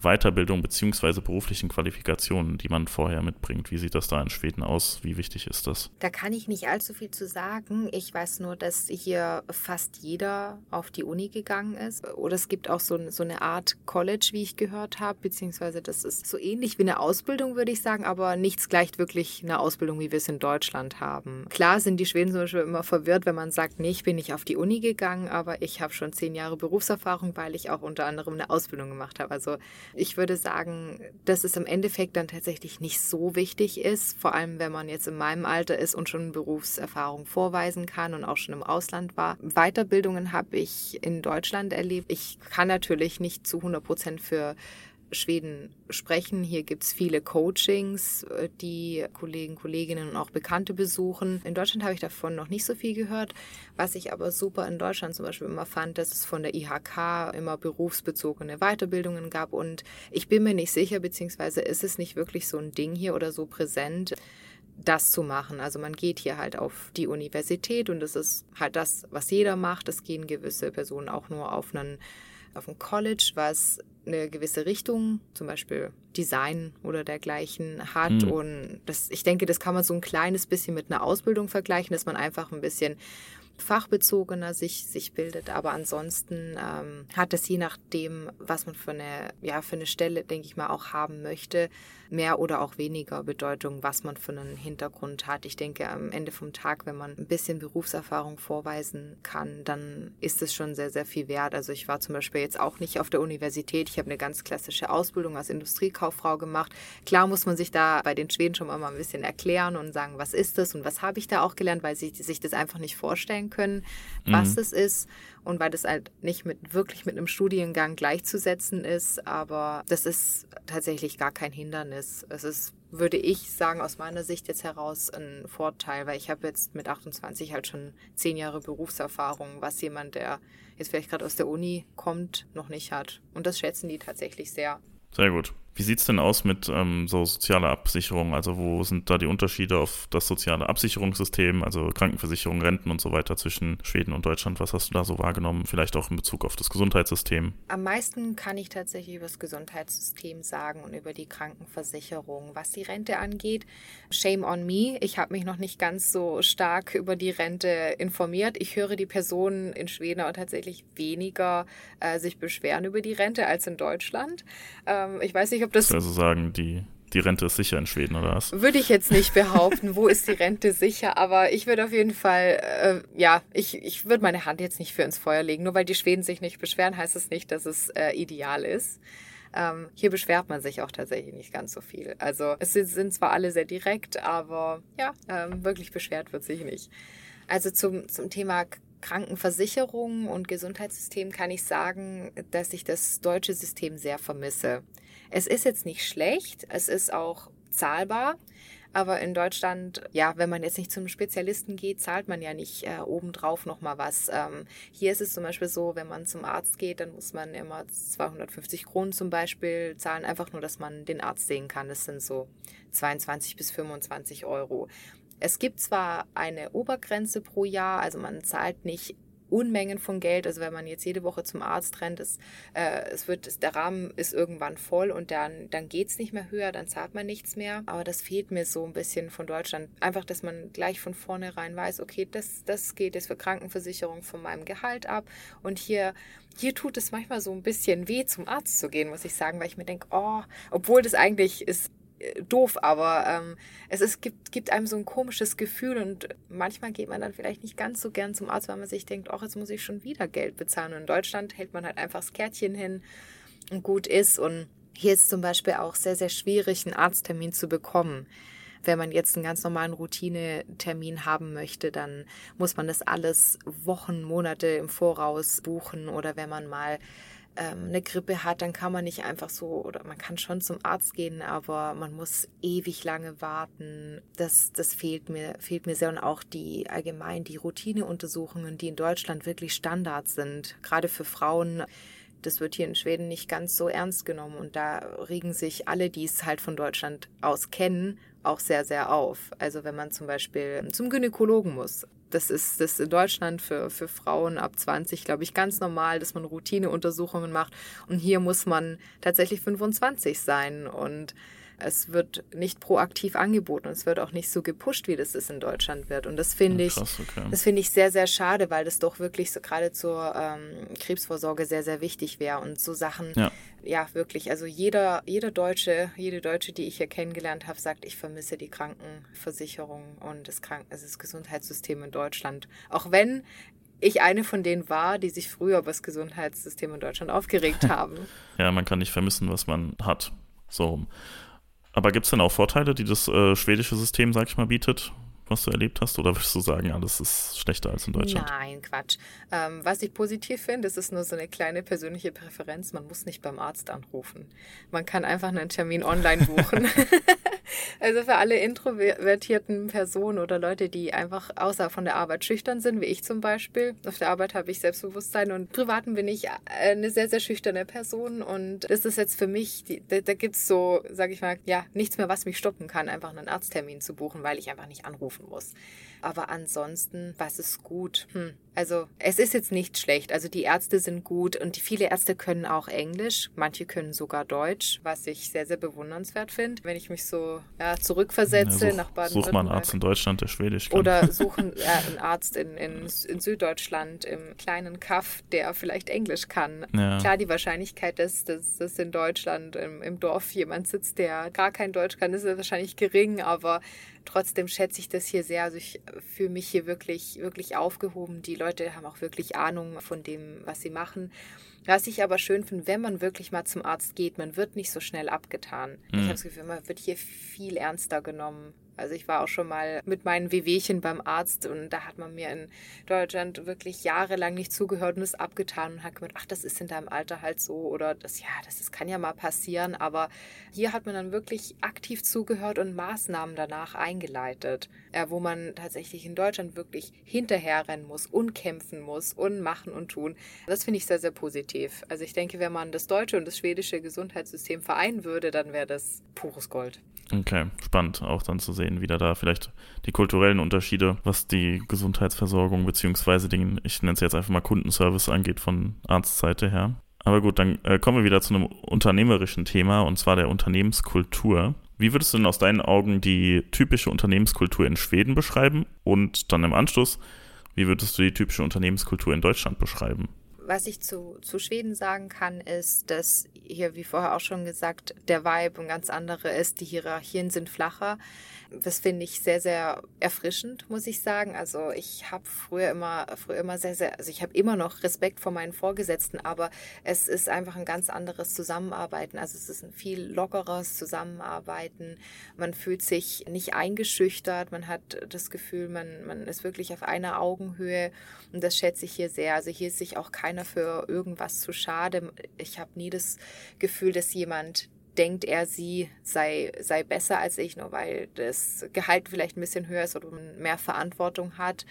[SPEAKER 1] Weiterbildung beziehungsweise beruflichen Qualifikationen, die man vorher mitbringt. Wie sieht das da in Schweden aus? Wie wichtig ist das?
[SPEAKER 2] Da kann ich nicht allzu viel zu sagen. Ich weiß nur, dass hier fast jeder auf die Uni gegangen ist. Oder es gibt auch so, so eine Art College, wie ich gehört habe, beziehungsweise das ist so ähnlich wie eine Ausbildung, würde ich sagen, aber nichts gleicht wirklich eine Ausbildung, wie wir es in Deutschland haben. Klar sind die Schweden zum Beispiel immer verwirrt, wenn man sagt, nee, ich bin nicht auf die Uni gegangen, aber ich habe schon zehn Jahre Berufserfahrung, weil ich auch unter anderem eine Ausbildung gemacht habe. Also ich würde sagen, dass es im Endeffekt dann tatsächlich nicht so wichtig ist, vor allem wenn man jetzt in meinem Alter ist und schon Berufserfahrung vorweisen kann und auch schon im Ausland war. Weiterbildungen habe ich in Deutschland erlebt. Ich kann natürlich nicht zu 100 Prozent für Schweden sprechen. Hier gibt es viele Coachings, äh, die Kollegen, Kolleginnen und auch Bekannte besuchen. In Deutschland habe ich davon noch nicht so viel gehört. Was ich aber super in Deutschland zum Beispiel immer fand, dass es von der IHK immer berufsbezogene Weiterbildungen gab. Und ich bin mir nicht sicher, beziehungsweise ist es nicht wirklich so ein Ding hier oder so präsent das zu machen. Also man geht hier halt auf die Universität und das ist halt das, was jeder macht. Es gehen gewisse Personen auch nur auf einen auf ein College, was eine gewisse Richtung, zum Beispiel Design oder dergleichen hat. Mhm. Und das, ich denke, das kann man so ein kleines bisschen mit einer Ausbildung vergleichen, dass man einfach ein bisschen fachbezogener sich, sich bildet. Aber ansonsten ähm, hat es je nachdem, was man für eine, ja, für eine Stelle, denke ich mal, auch haben möchte, mehr oder auch weniger Bedeutung, was man für einen Hintergrund hat. Ich denke, am Ende vom Tag, wenn man ein bisschen Berufserfahrung vorweisen kann, dann ist es schon sehr, sehr viel wert. Also ich war zum Beispiel jetzt auch nicht auf der Universität. Ich habe eine ganz klassische Ausbildung als Industriekauffrau gemacht. Klar muss man sich da bei den Schweden schon mal ein bisschen erklären und sagen, was ist das und was habe ich da auch gelernt, weil sie sich das einfach nicht vorstellen können, was mhm. es ist und weil das halt nicht mit wirklich mit einem Studiengang gleichzusetzen ist, aber das ist tatsächlich gar kein Hindernis. Es ist, würde ich sagen, aus meiner Sicht jetzt heraus ein Vorteil, weil ich habe jetzt mit 28 halt schon zehn Jahre Berufserfahrung, was jemand, der jetzt vielleicht gerade aus der Uni kommt, noch nicht hat. Und das schätzen die tatsächlich sehr.
[SPEAKER 1] Sehr gut. Wie sieht es denn aus mit ähm, so sozialer Absicherung? Also wo sind da die Unterschiede auf das soziale Absicherungssystem, also Krankenversicherung, Renten und so weiter zwischen Schweden und Deutschland? Was hast du da so wahrgenommen? Vielleicht auch in Bezug auf das Gesundheitssystem?
[SPEAKER 2] Am meisten kann ich tatsächlich über das Gesundheitssystem sagen und über die Krankenversicherung. Was die Rente angeht, shame on me. Ich habe mich noch nicht ganz so stark über die Rente informiert. Ich höre die Personen in Schweden auch tatsächlich weniger äh, sich beschweren über die Rente als in Deutschland. Ähm, ich weiß nicht, ob das.
[SPEAKER 1] Also sagen, die, die Rente ist sicher in Schweden, oder was?
[SPEAKER 2] Würde ich jetzt nicht behaupten, wo ist die Rente sicher, aber ich würde auf jeden Fall, äh, ja, ich, ich würde meine Hand jetzt nicht für ins Feuer legen. Nur weil die Schweden sich nicht beschweren, heißt es das nicht, dass es äh, ideal ist. Ähm, hier beschwert man sich auch tatsächlich nicht ganz so viel. Also es sind zwar alle sehr direkt, aber ja, ähm, wirklich beschwert wird sich nicht. Also zum, zum Thema Krankenversicherung und Gesundheitssystem kann ich sagen, dass ich das deutsche System sehr vermisse. Es ist jetzt nicht schlecht, es ist auch zahlbar. Aber in Deutschland, ja, wenn man jetzt nicht zum Spezialisten geht, zahlt man ja nicht äh, obendrauf nochmal was. Ähm, hier ist es zum Beispiel so, wenn man zum Arzt geht, dann muss man immer 250 Kronen zum Beispiel zahlen, einfach nur, dass man den Arzt sehen kann. Das sind so 22 bis 25 Euro. Es gibt zwar eine Obergrenze pro Jahr, also man zahlt nicht Unmengen von Geld. Also wenn man jetzt jede Woche zum Arzt rennt, ist, äh, es wird, der Rahmen ist irgendwann voll und dann, dann geht es nicht mehr höher, dann zahlt man nichts mehr. Aber das fehlt mir so ein bisschen von Deutschland. Einfach, dass man gleich von vornherein weiß, okay, das, das geht jetzt für Krankenversicherung von meinem Gehalt ab. Und hier, hier tut es manchmal so ein bisschen weh, zum Arzt zu gehen, muss ich sagen, weil ich mir denke, oh, obwohl das eigentlich ist doof, aber ähm, es ist, gibt, gibt einem so ein komisches Gefühl und manchmal geht man dann vielleicht nicht ganz so gern zum Arzt, weil man sich denkt, ach, jetzt muss ich schon wieder Geld bezahlen. Und in Deutschland hält man halt einfach das Kärtchen hin und gut ist. Und hier ist zum Beispiel auch sehr, sehr schwierig, einen Arzttermin zu bekommen. Wenn man jetzt einen ganz normalen Routinetermin haben möchte, dann muss man das alles Wochen, Monate im Voraus buchen oder wenn man mal ähm, eine Grippe hat, dann kann man nicht einfach so, oder man kann schon zum Arzt gehen, aber man muss ewig lange warten. Das, das fehlt mir, fehlt mir sehr. Und auch die allgemein die Routineuntersuchungen, die in Deutschland wirklich Standard sind, gerade für Frauen. Das wird hier in Schweden nicht ganz so ernst genommen und da regen sich alle, die es halt von Deutschland aus kennen, auch sehr, sehr auf. Also wenn man zum Beispiel zum Gynäkologen muss, das ist das in Deutschland für, für Frauen ab 20, glaube ich, ganz normal, dass man Routineuntersuchungen macht. Und hier muss man tatsächlich 25 sein. Und es wird nicht proaktiv angeboten. Es wird auch nicht so gepusht, wie das ist in Deutschland wird. Und das finde ich, okay. das finde ich sehr, sehr schade, weil das doch wirklich so gerade zur ähm, Krebsvorsorge sehr, sehr wichtig wäre. Und so Sachen, ja. ja. wirklich. Also jeder, jeder Deutsche, jede Deutsche, die ich hier kennengelernt habe, sagt, ich vermisse die Krankenversicherung und das, Kranken also das Gesundheitssystem in Deutschland. Auch wenn ich eine von denen war, die sich früher über das Gesundheitssystem in Deutschland aufgeregt haben.
[SPEAKER 1] ja, man kann nicht vermissen, was man hat. So. Aber gibt es denn auch Vorteile, die das äh, schwedische System, sag ich mal, bietet? was du erlebt hast? Oder würdest du sagen, alles ist schlechter als in Deutschland?
[SPEAKER 2] Nein, Quatsch. Ähm, was ich positiv finde, das ist nur so eine kleine persönliche Präferenz. Man muss nicht beim Arzt anrufen. Man kann einfach einen Termin online buchen. also für alle introvertierten Personen oder Leute, die einfach außer von der Arbeit schüchtern sind, wie ich zum Beispiel. Auf der Arbeit habe ich Selbstbewusstsein und privaten bin ich eine sehr, sehr schüchterne Person. Und das ist jetzt für mich, da, da gibt es so, sage ich mal, ja, nichts mehr, was mich stoppen kann, einfach einen Arzttermin zu buchen, weil ich einfach nicht anrufe laufen muss. Aber ansonsten, was ist gut? Hm. Also es ist jetzt nicht schlecht. Also die Ärzte sind gut und die viele Ärzte können auch Englisch. Manche können sogar Deutsch, was ich sehr, sehr bewundernswert finde. Wenn ich mich so ja, zurückversetze ja, such, nach
[SPEAKER 1] Baden-Württemberg. Such mal einen Arzt in Deutschland, der Schwedisch
[SPEAKER 2] kann. Oder suchen ja, einen Arzt in, in, in, Süddeutschland im kleinen Kaff, der vielleicht Englisch kann. Ja. Klar, die Wahrscheinlichkeit, dass, dass, dass in Deutschland im, im Dorf jemand sitzt, der gar kein Deutsch kann, ist wahrscheinlich gering, aber trotzdem schätze ich das hier sehr. Also ich fühle mich hier wirklich, wirklich aufgehoben. Die Leute haben auch wirklich Ahnung von dem, was sie machen. Was ich aber schön finde, wenn man wirklich mal zum Arzt geht, man wird nicht so schnell abgetan. Mhm. Ich habe das Gefühl, man wird hier viel ernster genommen. Also ich war auch schon mal mit meinen Wehwehchen beim Arzt und da hat man mir in Deutschland wirklich jahrelang nicht zugehört und es abgetan und hat gemeint, ach, das ist in deinem Alter halt so oder das, ja, das, das kann ja mal passieren. Aber hier hat man dann wirklich aktiv zugehört und Maßnahmen danach eingeleitet, äh, wo man tatsächlich in Deutschland wirklich hinterherrennen muss und kämpfen muss und machen und tun. Das finde ich sehr, sehr positiv. Also ich denke, wenn man das deutsche und das schwedische Gesundheitssystem vereinen würde, dann wäre das pures Gold.
[SPEAKER 1] Okay, spannend auch dann zu sehen, wie da, da vielleicht die kulturellen Unterschiede, was die Gesundheitsversorgung beziehungsweise den, ich nenne es jetzt einfach mal Kundenservice angeht von Arztseite her. Aber gut, dann äh, kommen wir wieder zu einem unternehmerischen Thema und zwar der Unternehmenskultur. Wie würdest du denn aus deinen Augen die typische Unternehmenskultur in Schweden beschreiben? Und dann im Anschluss, wie würdest du die typische Unternehmenskultur in Deutschland beschreiben?
[SPEAKER 2] Was ich zu, zu Schweden sagen kann, ist, dass hier, wie vorher auch schon gesagt, der Vibe ein ganz anderer ist. Die Hierarchien sind flacher. Das finde ich sehr, sehr erfrischend, muss ich sagen. Also ich habe früher immer, früher immer sehr, sehr, also ich habe immer noch Respekt vor meinen Vorgesetzten, aber es ist einfach ein ganz anderes Zusammenarbeiten. Also es ist ein viel lockeres Zusammenarbeiten. Man fühlt sich nicht eingeschüchtert. Man hat das Gefühl, man, man ist wirklich auf einer Augenhöhe und das schätze ich hier sehr. Also hier ist sich auch keiner für irgendwas zu schade. Ich habe nie das Gefühl, dass jemand denkt er, sie sei, sei besser als ich, nur weil das Gehalt vielleicht ein bisschen höher ist oder man mehr Verantwortung hat.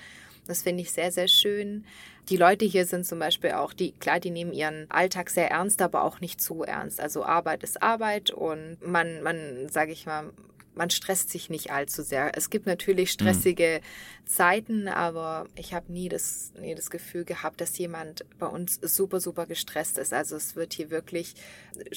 [SPEAKER 2] Das finde ich sehr, sehr schön. Die Leute hier sind zum Beispiel auch, die, klar, die nehmen ihren Alltag sehr ernst, aber auch nicht zu ernst. Also Arbeit ist Arbeit und man, man, sage ich mal, man stresst sich nicht allzu sehr. Es gibt natürlich mhm. stressige mhm. Zeiten, aber ich habe nie das, nie das Gefühl gehabt, dass jemand bei uns super, super gestresst ist. Also es wird hier wirklich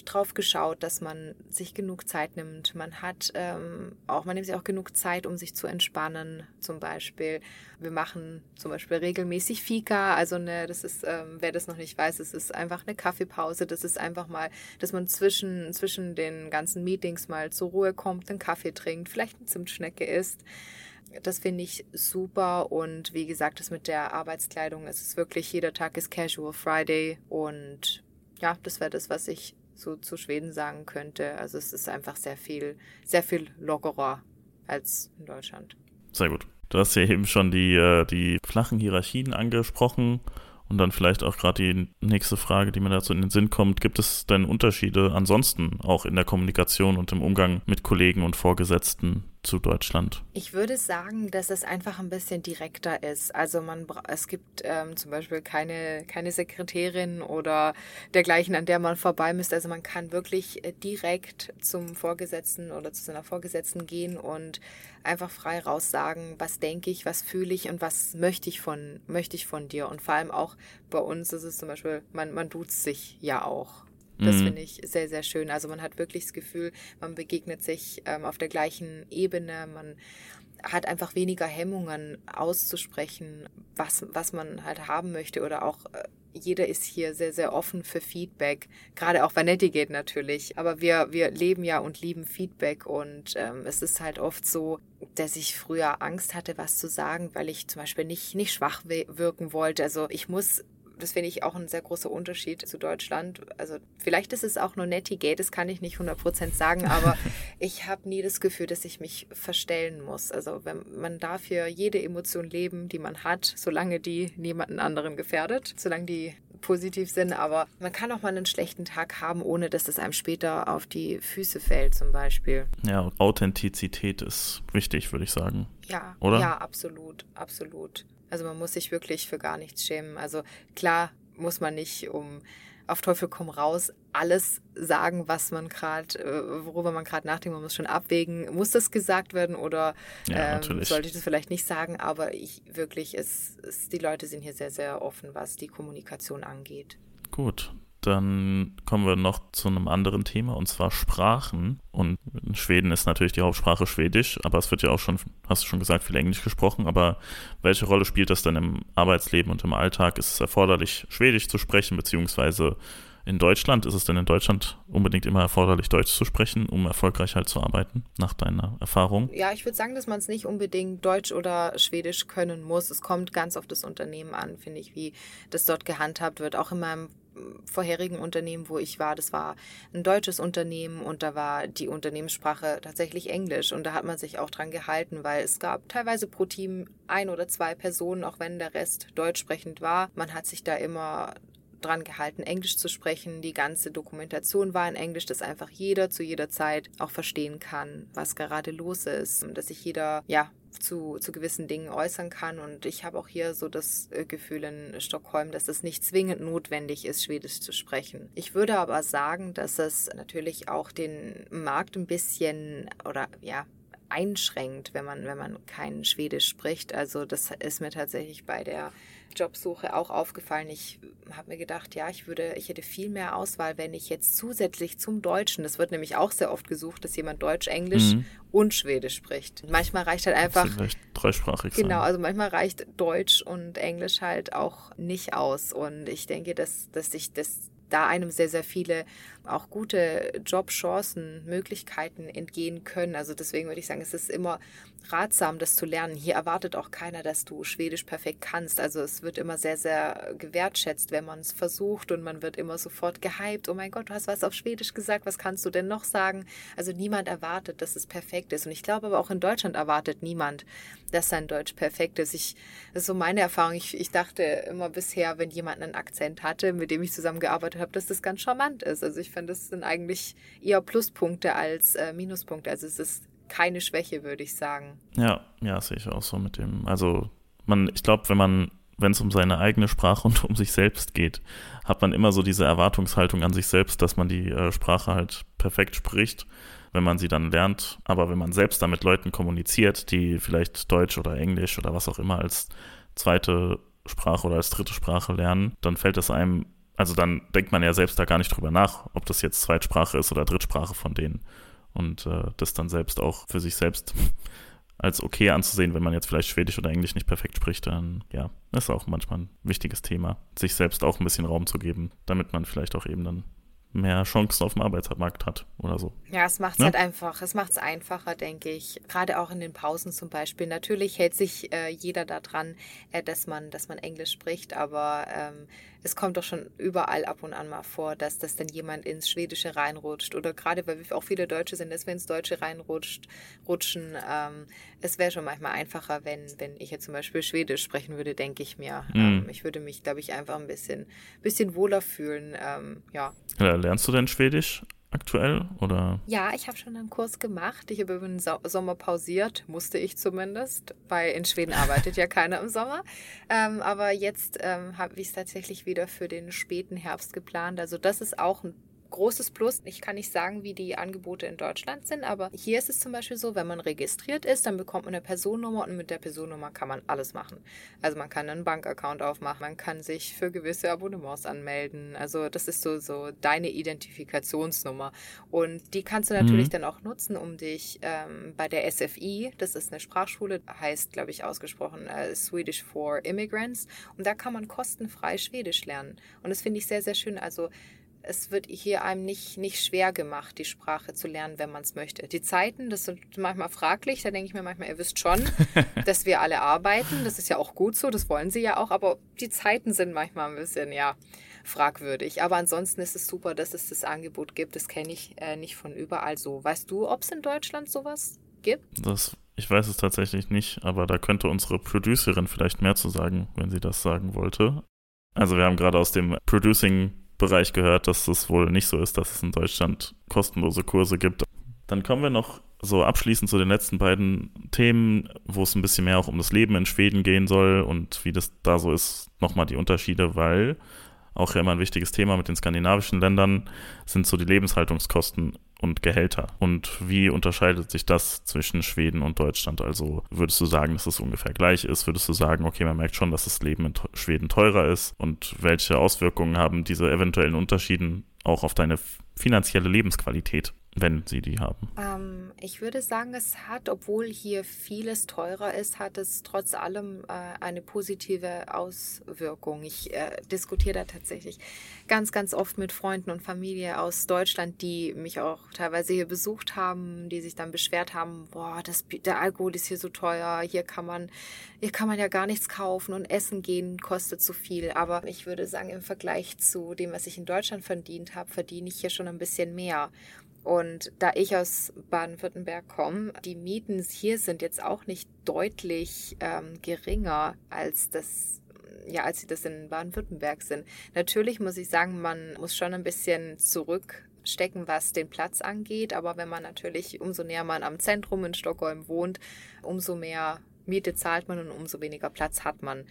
[SPEAKER 2] drauf geschaut, dass man sich genug Zeit nimmt. Man hat ähm, auch, man nimmt sich auch genug Zeit, um sich zu entspannen, zum Beispiel. Wir machen zum Beispiel regelmäßig Fika, also eine, das ist, ähm, wer das noch nicht weiß, es ist einfach eine Kaffeepause. Das ist einfach mal, dass man zwischen, zwischen den ganzen Meetings mal zur Ruhe kommt, einen Kaffee trinkt, vielleicht eine Zimtschnecke isst. Das finde ich super und wie gesagt, das mit der Arbeitskleidung, es ist wirklich, jeder Tag ist Casual Friday und ja, das wäre das, was ich so zu Schweden sagen könnte. Also es ist einfach sehr viel, sehr viel lockerer als in Deutschland.
[SPEAKER 1] Sehr gut. Du hast ja eben schon die, äh, die flachen Hierarchien angesprochen und dann vielleicht auch gerade die nächste Frage, die mir dazu in den Sinn kommt. Gibt es denn Unterschiede ansonsten auch in der Kommunikation und im Umgang mit Kollegen und Vorgesetzten zu Deutschland?
[SPEAKER 2] Ich würde sagen, dass es einfach ein bisschen direkter ist. Also man es gibt ähm, zum Beispiel keine, keine Sekretärin oder dergleichen, an der man vorbei müsste. Also man kann wirklich äh, direkt zum Vorgesetzten oder zu seiner Vorgesetzten gehen und einfach frei raussagen, was denke ich, was fühle ich und was möchte ich von, möchte ich von dir. Und vor allem auch bei uns ist es zum Beispiel, man, man duzt sich ja auch. Das mhm. finde ich sehr, sehr schön. Also man hat wirklich das Gefühl, man begegnet sich ähm, auf der gleichen Ebene, man hat einfach weniger Hemmungen auszusprechen, was, was man halt haben möchte oder auch äh, jeder ist hier sehr, sehr offen für Feedback, gerade auch Vanetti geht natürlich. Aber wir, wir leben ja und lieben Feedback und ähm, es ist halt oft so, dass ich früher Angst hatte, was zu sagen, weil ich zum Beispiel nicht, nicht schwach wirken wollte. Also ich muss das finde ich auch ein sehr großer Unterschied zu Deutschland. Also vielleicht ist es auch nur Nettigate, das kann ich nicht 100% sagen, aber ich habe nie das Gefühl, dass ich mich verstellen muss. Also wenn, man darf hier jede Emotion leben, die man hat, solange die niemanden anderen gefährdet, solange die positiv sind, aber man kann auch mal einen schlechten Tag haben, ohne dass es einem später auf die Füße fällt, zum Beispiel.
[SPEAKER 1] Ja, Authentizität ist wichtig, würde ich sagen.
[SPEAKER 2] Ja, oder? Ja, absolut, absolut. Also man muss sich wirklich für gar nichts schämen. Also klar muss man nicht um auf Teufel komm raus alles sagen, was man gerade, äh, worüber man gerade nachdenkt. Man muss schon abwägen, muss das gesagt werden oder ja, ähm, sollte ich das vielleicht nicht sagen. Aber ich wirklich, es, es, die Leute sind hier sehr, sehr offen, was die Kommunikation angeht.
[SPEAKER 1] Gut. Dann kommen wir noch zu einem anderen Thema und zwar Sprachen. Und in Schweden ist natürlich die Hauptsprache Schwedisch, aber es wird ja auch schon, hast du schon gesagt, viel Englisch gesprochen. Aber welche Rolle spielt das denn im Arbeitsleben und im Alltag? Ist es erforderlich, Schwedisch zu sprechen, beziehungsweise in Deutschland? Ist es denn in Deutschland unbedingt immer erforderlich, Deutsch zu sprechen, um erfolgreich halt zu arbeiten, nach deiner Erfahrung?
[SPEAKER 2] Ja, ich würde sagen, dass man es nicht unbedingt Deutsch oder Schwedisch können muss. Es kommt ganz auf das Unternehmen an, finde ich, wie das dort gehandhabt wird. Auch in meinem vorherigen Unternehmen, wo ich war, das war ein deutsches Unternehmen und da war die Unternehmenssprache tatsächlich Englisch und da hat man sich auch dran gehalten, weil es gab teilweise pro Team ein oder zwei Personen, auch wenn der Rest deutsch sprechend war. Man hat sich da immer dran gehalten, Englisch zu sprechen. Die ganze Dokumentation war in Englisch, dass einfach jeder zu jeder Zeit auch verstehen kann, was gerade los ist, dass sich jeder ja zu, zu gewissen Dingen äußern kann. Und ich habe auch hier so das äh, Gefühl in Stockholm, dass es nicht zwingend notwendig ist, Schwedisch zu sprechen. Ich würde aber sagen, dass es natürlich auch den Markt ein bisschen oder ja, einschränkt, wenn man, wenn man kein Schwedisch spricht. Also das ist mir tatsächlich bei der Jobsuche auch aufgefallen. Ich habe mir gedacht, ja, ich würde, ich hätte viel mehr Auswahl, wenn ich jetzt zusätzlich zum Deutschen, das wird nämlich auch sehr oft gesucht, dass jemand Deutsch, Englisch mhm. und Schwedisch spricht. Manchmal reicht halt einfach.
[SPEAKER 1] Dreisprachig
[SPEAKER 2] Genau, sein. also manchmal reicht Deutsch und Englisch halt auch nicht aus. Und ich denke, dass, dass sich das da einem sehr, sehr viele auch gute Jobchancen, Möglichkeiten entgehen können. Also deswegen würde ich sagen, es ist immer ratsam, das zu lernen. Hier erwartet auch keiner, dass du Schwedisch perfekt kannst. Also es wird immer sehr, sehr gewertschätzt, wenn man es versucht und man wird immer sofort gehypt. Oh mein Gott, du hast was auf Schwedisch gesagt, was kannst du denn noch sagen? Also niemand erwartet, dass es perfekt ist. Und ich glaube aber auch in Deutschland erwartet niemand, dass sein Deutsch perfekt ist. Ich, das ist so meine Erfahrung. Ich, ich dachte immer bisher, wenn jemand einen Akzent hatte, mit dem ich zusammengearbeitet habe, dass das ganz charmant ist. Also ich finde, das sind eigentlich eher Pluspunkte als äh, Minuspunkte. Also es ist keine Schwäche, würde ich sagen.
[SPEAKER 1] Ja, ja, sehe ich auch so mit dem. Also man, ich glaube, wenn man, wenn es um seine eigene Sprache und um sich selbst geht, hat man immer so diese Erwartungshaltung an sich selbst, dass man die äh, Sprache halt perfekt spricht, wenn man sie dann lernt. Aber wenn man selbst dann mit Leuten kommuniziert, die vielleicht Deutsch oder Englisch oder was auch immer als zweite Sprache oder als dritte Sprache lernen, dann fällt es einem, also dann denkt man ja selbst da gar nicht drüber nach, ob das jetzt Zweitsprache ist oder Drittsprache von denen. Und äh, das dann selbst auch für sich selbst als okay anzusehen, wenn man jetzt vielleicht Schwedisch oder Englisch nicht perfekt spricht, dann ja, ist auch manchmal ein wichtiges Thema, sich selbst auch ein bisschen Raum zu geben, damit man vielleicht auch eben dann mehr Chancen auf dem Arbeitsmarkt hat oder so.
[SPEAKER 2] Ja, es macht es ne? halt einfach, es macht es einfacher, denke ich. Gerade auch in den Pausen zum Beispiel. Natürlich hält sich äh, jeder daran, äh, dass man, dass man Englisch spricht, aber ähm, es kommt doch schon überall ab und an mal vor, dass das dann jemand ins Schwedische reinrutscht oder gerade weil wir auch viele Deutsche sind, dass wir ins Deutsche reinrutscht, rutschen. Ähm, es wäre schon manchmal einfacher, wenn, wenn ich jetzt zum Beispiel Schwedisch sprechen würde, denke ich mir. Mhm. Ähm, ich würde mich, glaube ich, einfach ein bisschen, bisschen wohler fühlen. Ähm, ja.
[SPEAKER 1] ja. Lernst du denn Schwedisch? aktuell oder?
[SPEAKER 2] Ja, ich habe schon einen Kurs gemacht. Ich habe über den so Sommer pausiert, musste ich zumindest, weil in Schweden arbeitet ja keiner im Sommer. Ähm, aber jetzt ähm, habe ich es tatsächlich wieder für den späten Herbst geplant. Also das ist auch ein großes Plus. Ich kann nicht sagen, wie die Angebote in Deutschland sind, aber hier ist es zum Beispiel so, wenn man registriert ist, dann bekommt man eine Personennummer und mit der Personennummer kann man alles machen. Also man kann einen Bankaccount aufmachen, man kann sich für gewisse Abonnements anmelden. Also das ist so, so deine Identifikationsnummer. Und die kannst du natürlich mhm. dann auch nutzen, um dich ähm, bei der SFI, das ist eine Sprachschule, heißt, glaube ich, ausgesprochen äh, Swedish for Immigrants. Und da kann man kostenfrei Schwedisch lernen. Und das finde ich sehr, sehr schön. Also es wird hier einem nicht, nicht schwer gemacht, die Sprache zu lernen, wenn man es möchte. Die Zeiten, das sind manchmal fraglich. Da denke ich mir manchmal, ihr wisst schon, dass wir alle arbeiten. Das ist ja auch gut so, das wollen sie ja auch. Aber die Zeiten sind manchmal ein bisschen, ja, fragwürdig. Aber ansonsten ist es super, dass es das Angebot gibt. Das kenne ich äh, nicht von überall so. Weißt du, ob es in Deutschland sowas gibt?
[SPEAKER 1] Das, ich weiß es tatsächlich nicht, aber da könnte unsere Producerin vielleicht mehr zu sagen, wenn sie das sagen wollte. Also wir haben gerade aus dem Producing Bereich gehört, dass es wohl nicht so ist, dass es in Deutschland kostenlose Kurse gibt. Dann kommen wir noch so abschließend zu den letzten beiden Themen, wo es ein bisschen mehr auch um das Leben in Schweden gehen soll und wie das da so ist, nochmal die Unterschiede, weil auch ja immer ein wichtiges Thema mit den skandinavischen Ländern sind so die Lebenshaltungskosten. Und Gehälter. Und wie unterscheidet sich das zwischen Schweden und Deutschland? Also würdest du sagen, dass es ungefähr gleich ist? Würdest du sagen, okay, man merkt schon, dass das Leben in Schweden teurer ist? Und welche Auswirkungen haben diese eventuellen Unterschieden auch auf deine finanzielle Lebensqualität? Wenn sie die haben?
[SPEAKER 2] Ähm, ich würde sagen, es hat, obwohl hier vieles teurer ist, hat es trotz allem äh, eine positive Auswirkung. Ich äh, diskutiere da tatsächlich ganz, ganz oft mit Freunden und Familie aus Deutschland, die mich auch teilweise hier besucht haben, die sich dann beschwert haben, boah, das, der Alkohol ist hier so teuer, hier kann man, hier kann man ja gar nichts kaufen und essen gehen kostet zu viel. Aber ich würde sagen, im Vergleich zu dem, was ich in Deutschland verdient habe, verdiene ich hier schon ein bisschen mehr. Und da ich aus Baden-Württemberg komme, die Mieten hier sind jetzt auch nicht deutlich ähm, geringer als das ja, als sie das in Baden-Württemberg sind. Natürlich muss ich sagen, man muss schon ein bisschen zurückstecken, was den Platz angeht. Aber wenn man natürlich, umso näher man am Zentrum in Stockholm wohnt, umso mehr Miete zahlt man und umso weniger Platz hat man.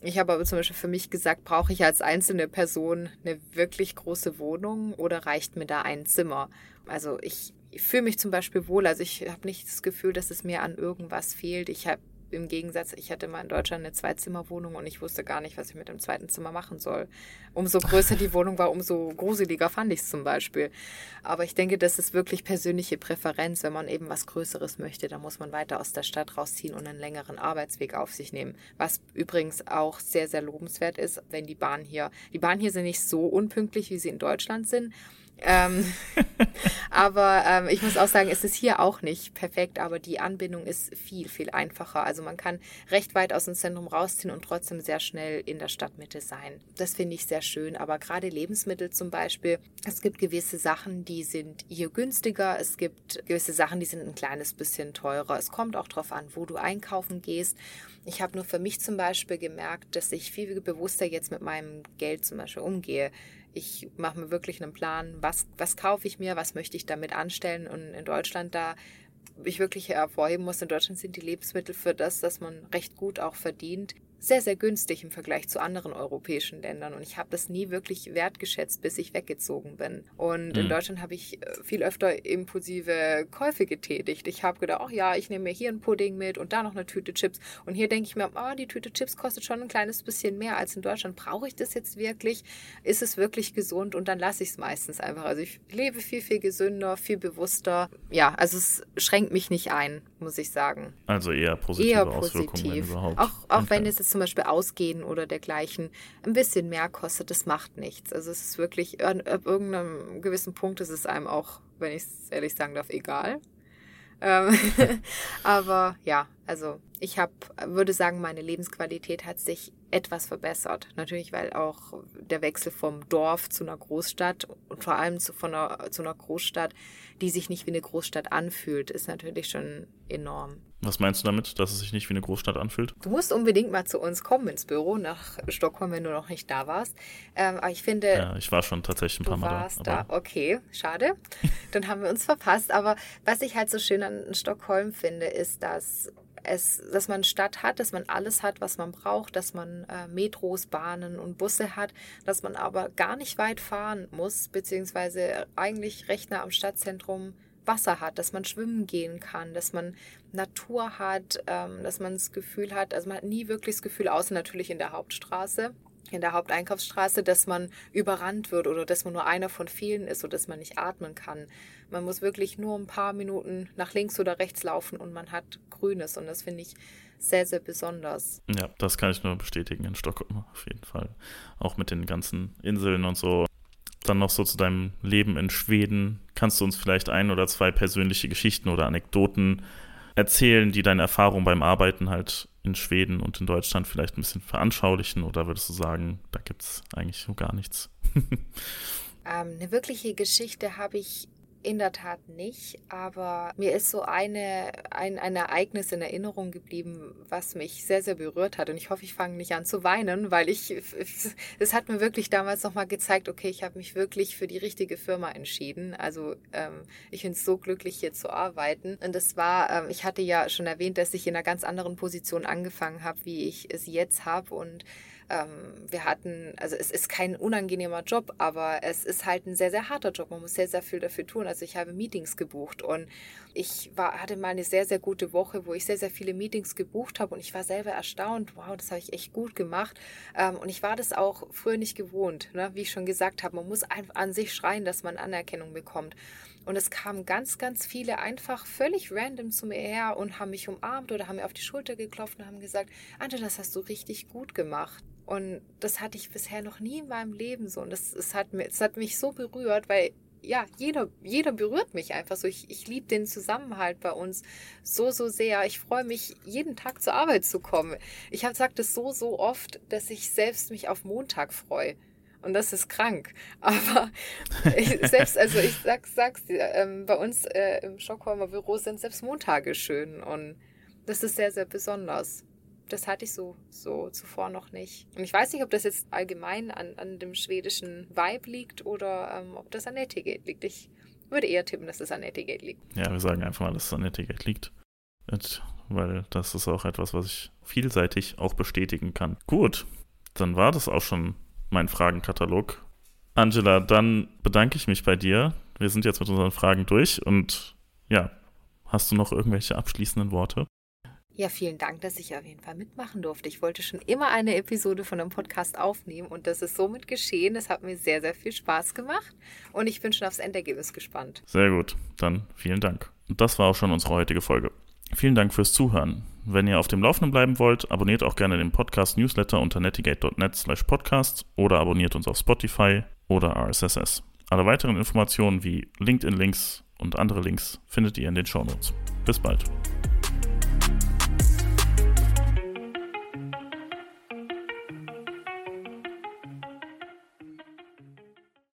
[SPEAKER 2] Ich habe aber zum Beispiel für mich gesagt, brauche ich als einzelne Person eine wirklich große Wohnung oder reicht mir da ein Zimmer? Also ich, fühle mich zum Beispiel wohl. Also ich habe nicht das Gefühl, dass es mir an irgendwas fehlt. Ich habe im Gegensatz, ich hatte mal in Deutschland eine Zweizimmerwohnung und ich wusste gar nicht, was ich mit dem zweiten Zimmer machen soll. Umso größer die Wohnung war, umso gruseliger fand ich es zum Beispiel. Aber ich denke, das ist wirklich persönliche Präferenz. Wenn man eben was Größeres möchte, dann muss man weiter aus der Stadt rausziehen und einen längeren Arbeitsweg auf sich nehmen. Was übrigens auch sehr, sehr lobenswert ist, wenn die Bahn hier, die Bahn hier sind nicht so unpünktlich, wie sie in Deutschland sind. Ähm, aber ähm, ich muss auch sagen, es ist hier auch nicht perfekt, aber die Anbindung ist viel, viel einfacher. Also man kann recht weit aus dem Zentrum rausziehen und trotzdem sehr schnell in der Stadtmitte sein. Das finde ich sehr schön. Aber gerade Lebensmittel zum Beispiel, es gibt gewisse Sachen, die sind hier günstiger. Es gibt gewisse Sachen, die sind ein kleines bisschen teurer. Es kommt auch darauf an, wo du einkaufen gehst. Ich habe nur für mich zum Beispiel gemerkt, dass ich viel bewusster jetzt mit meinem Geld zum Beispiel umgehe ich mache mir wirklich einen Plan, was, was kaufe ich mir, was möchte ich damit anstellen. Und in Deutschland, da ich wirklich hervorheben muss, in Deutschland sind die Lebensmittel für das, dass man recht gut auch verdient, sehr, sehr günstig im Vergleich zu anderen europäischen Ländern. Und ich habe das nie wirklich wertgeschätzt, bis ich weggezogen bin. Und mhm. in Deutschland habe ich äh, viel öfter impulsive Käufe getätigt. Ich habe gedacht, ach ja, ich nehme mir hier einen Pudding mit und da noch eine Tüte Chips. Und hier denke ich mir, oh, die Tüte Chips kostet schon ein kleines bisschen mehr als in Deutschland. Brauche ich das jetzt wirklich? Ist es wirklich gesund? Und dann lasse ich es meistens einfach. Also ich lebe viel, viel gesünder, viel bewusster. Ja, also es schränkt mich nicht ein, muss ich sagen.
[SPEAKER 1] Also eher positive eher Auswirkungen, positiv. wenn
[SPEAKER 2] überhaupt. Auch, auch wenn es zum Beispiel Ausgehen oder dergleichen ein bisschen mehr kostet, das macht nichts. Also es ist wirklich, ab irgendeinem gewissen Punkt ist es einem auch, wenn ich es ehrlich sagen darf, egal. Ähm, aber ja, also ich habe, würde sagen, meine Lebensqualität hat sich etwas verbessert. Natürlich, weil auch der Wechsel vom Dorf zu einer Großstadt und vor allem zu, von einer, zu einer Großstadt, die sich nicht wie eine Großstadt anfühlt, ist natürlich schon enorm.
[SPEAKER 1] Was meinst du damit, dass es sich nicht wie eine Großstadt anfühlt?
[SPEAKER 2] Du musst unbedingt mal zu uns kommen ins Büro nach Stockholm, wenn du noch nicht da warst. Ähm, aber ich finde.
[SPEAKER 1] Ja, ich war schon tatsächlich ein paar Mal
[SPEAKER 2] warst da. da. Okay, schade. Dann haben wir uns verpasst. Aber was ich halt so schön an Stockholm finde, ist, dass es, dass man Stadt hat, dass man alles hat, was man braucht, dass man äh, Metros, Bahnen und Busse hat, dass man aber gar nicht weit fahren muss, beziehungsweise eigentlich recht nah am Stadtzentrum Wasser hat, dass man schwimmen gehen kann, dass man Natur hat, ähm, dass man das Gefühl hat, also man hat nie wirklich das Gefühl, außer natürlich in der Hauptstraße, in der Haupteinkaufsstraße, dass man überrannt wird oder dass man nur einer von vielen ist oder dass man nicht atmen kann. Man muss wirklich nur ein paar Minuten nach links oder rechts laufen und man hat Grünes und das finde ich sehr, sehr besonders.
[SPEAKER 1] Ja, das kann ich nur bestätigen in Stockholm auf jeden Fall. Auch mit den ganzen Inseln und so dann noch so zu deinem Leben in Schweden. Kannst du uns vielleicht ein oder zwei persönliche Geschichten oder Anekdoten erzählen, die deine Erfahrung beim Arbeiten halt in Schweden und in Deutschland vielleicht ein bisschen veranschaulichen? Oder würdest du sagen, da gibt es eigentlich so gar nichts?
[SPEAKER 2] ähm, eine wirkliche Geschichte habe ich in der Tat nicht, aber mir ist so eine, ein, ein Ereignis in Erinnerung geblieben, was mich sehr, sehr berührt hat. Und ich hoffe, ich fange nicht an zu weinen, weil ich, es hat mir wirklich damals nochmal gezeigt, okay, ich habe mich wirklich für die richtige Firma entschieden. Also ähm, ich bin so glücklich, hier zu arbeiten. Und das war, ähm, ich hatte ja schon erwähnt, dass ich in einer ganz anderen Position angefangen habe, wie ich es jetzt habe. Und ähm, wir hatten, also es ist kein unangenehmer Job, aber es ist halt ein sehr, sehr harter Job. Man muss sehr, sehr viel dafür tun. Also ich habe Meetings gebucht und ich war, hatte mal eine sehr, sehr gute Woche, wo ich sehr, sehr viele Meetings gebucht habe und ich war selber erstaunt, wow, das habe ich echt gut gemacht. Ähm, und ich war das auch früher nicht gewohnt. Ne? Wie ich schon gesagt habe, man muss einfach an sich schreien, dass man Anerkennung bekommt. Und es kamen ganz, ganz viele einfach völlig random zu mir her und haben mich umarmt oder haben mir auf die Schulter geklopft und haben gesagt, Ante, das hast du richtig gut gemacht. Und das hatte ich bisher noch nie in meinem Leben so. Und das, das, hat, mir, das hat mich so berührt, weil ja, jeder, jeder berührt mich einfach so. Ich, ich liebe den Zusammenhalt bei uns so, so sehr. Ich freue mich, jeden Tag zur Arbeit zu kommen. Ich habe gesagt das so, so oft, dass ich selbst mich auf Montag freue. Und das ist krank. Aber ich, selbst, also ich sag, sag's dir, ähm, bei uns äh, im Stockholmer Büro sind selbst Montage schön. Und das ist sehr, sehr besonders. Das hatte ich so, so zuvor noch nicht. Und ich weiß nicht, ob das jetzt allgemein an, an dem schwedischen Vibe liegt oder ähm, ob das an Etikett liegt. Ich würde eher tippen, dass es an Etikett liegt.
[SPEAKER 1] Ja, wir sagen einfach mal, dass es an Etikett liegt. Weil das ist auch etwas, was ich vielseitig auch bestätigen kann. Gut, dann war das auch schon mein Fragenkatalog. Angela, dann bedanke ich mich bei dir. Wir sind jetzt mit unseren Fragen durch und ja, hast du noch irgendwelche abschließenden Worte?
[SPEAKER 2] Ja, vielen Dank, dass ich auf jeden Fall mitmachen durfte. Ich wollte schon immer eine Episode von einem Podcast aufnehmen und das ist somit geschehen. Es hat mir sehr, sehr viel Spaß gemacht und ich bin schon aufs Endergebnis gespannt.
[SPEAKER 1] Sehr gut, dann vielen Dank. Und das war auch schon unsere heutige Folge. Vielen Dank fürs Zuhören. Wenn ihr auf dem Laufenden bleiben wollt, abonniert auch gerne den Podcast Newsletter unter netigate.net slash podcast oder abonniert uns auf Spotify oder RSS. Alle weiteren Informationen wie LinkedIn-Links und andere Links findet ihr in den Shownotes. Bis bald.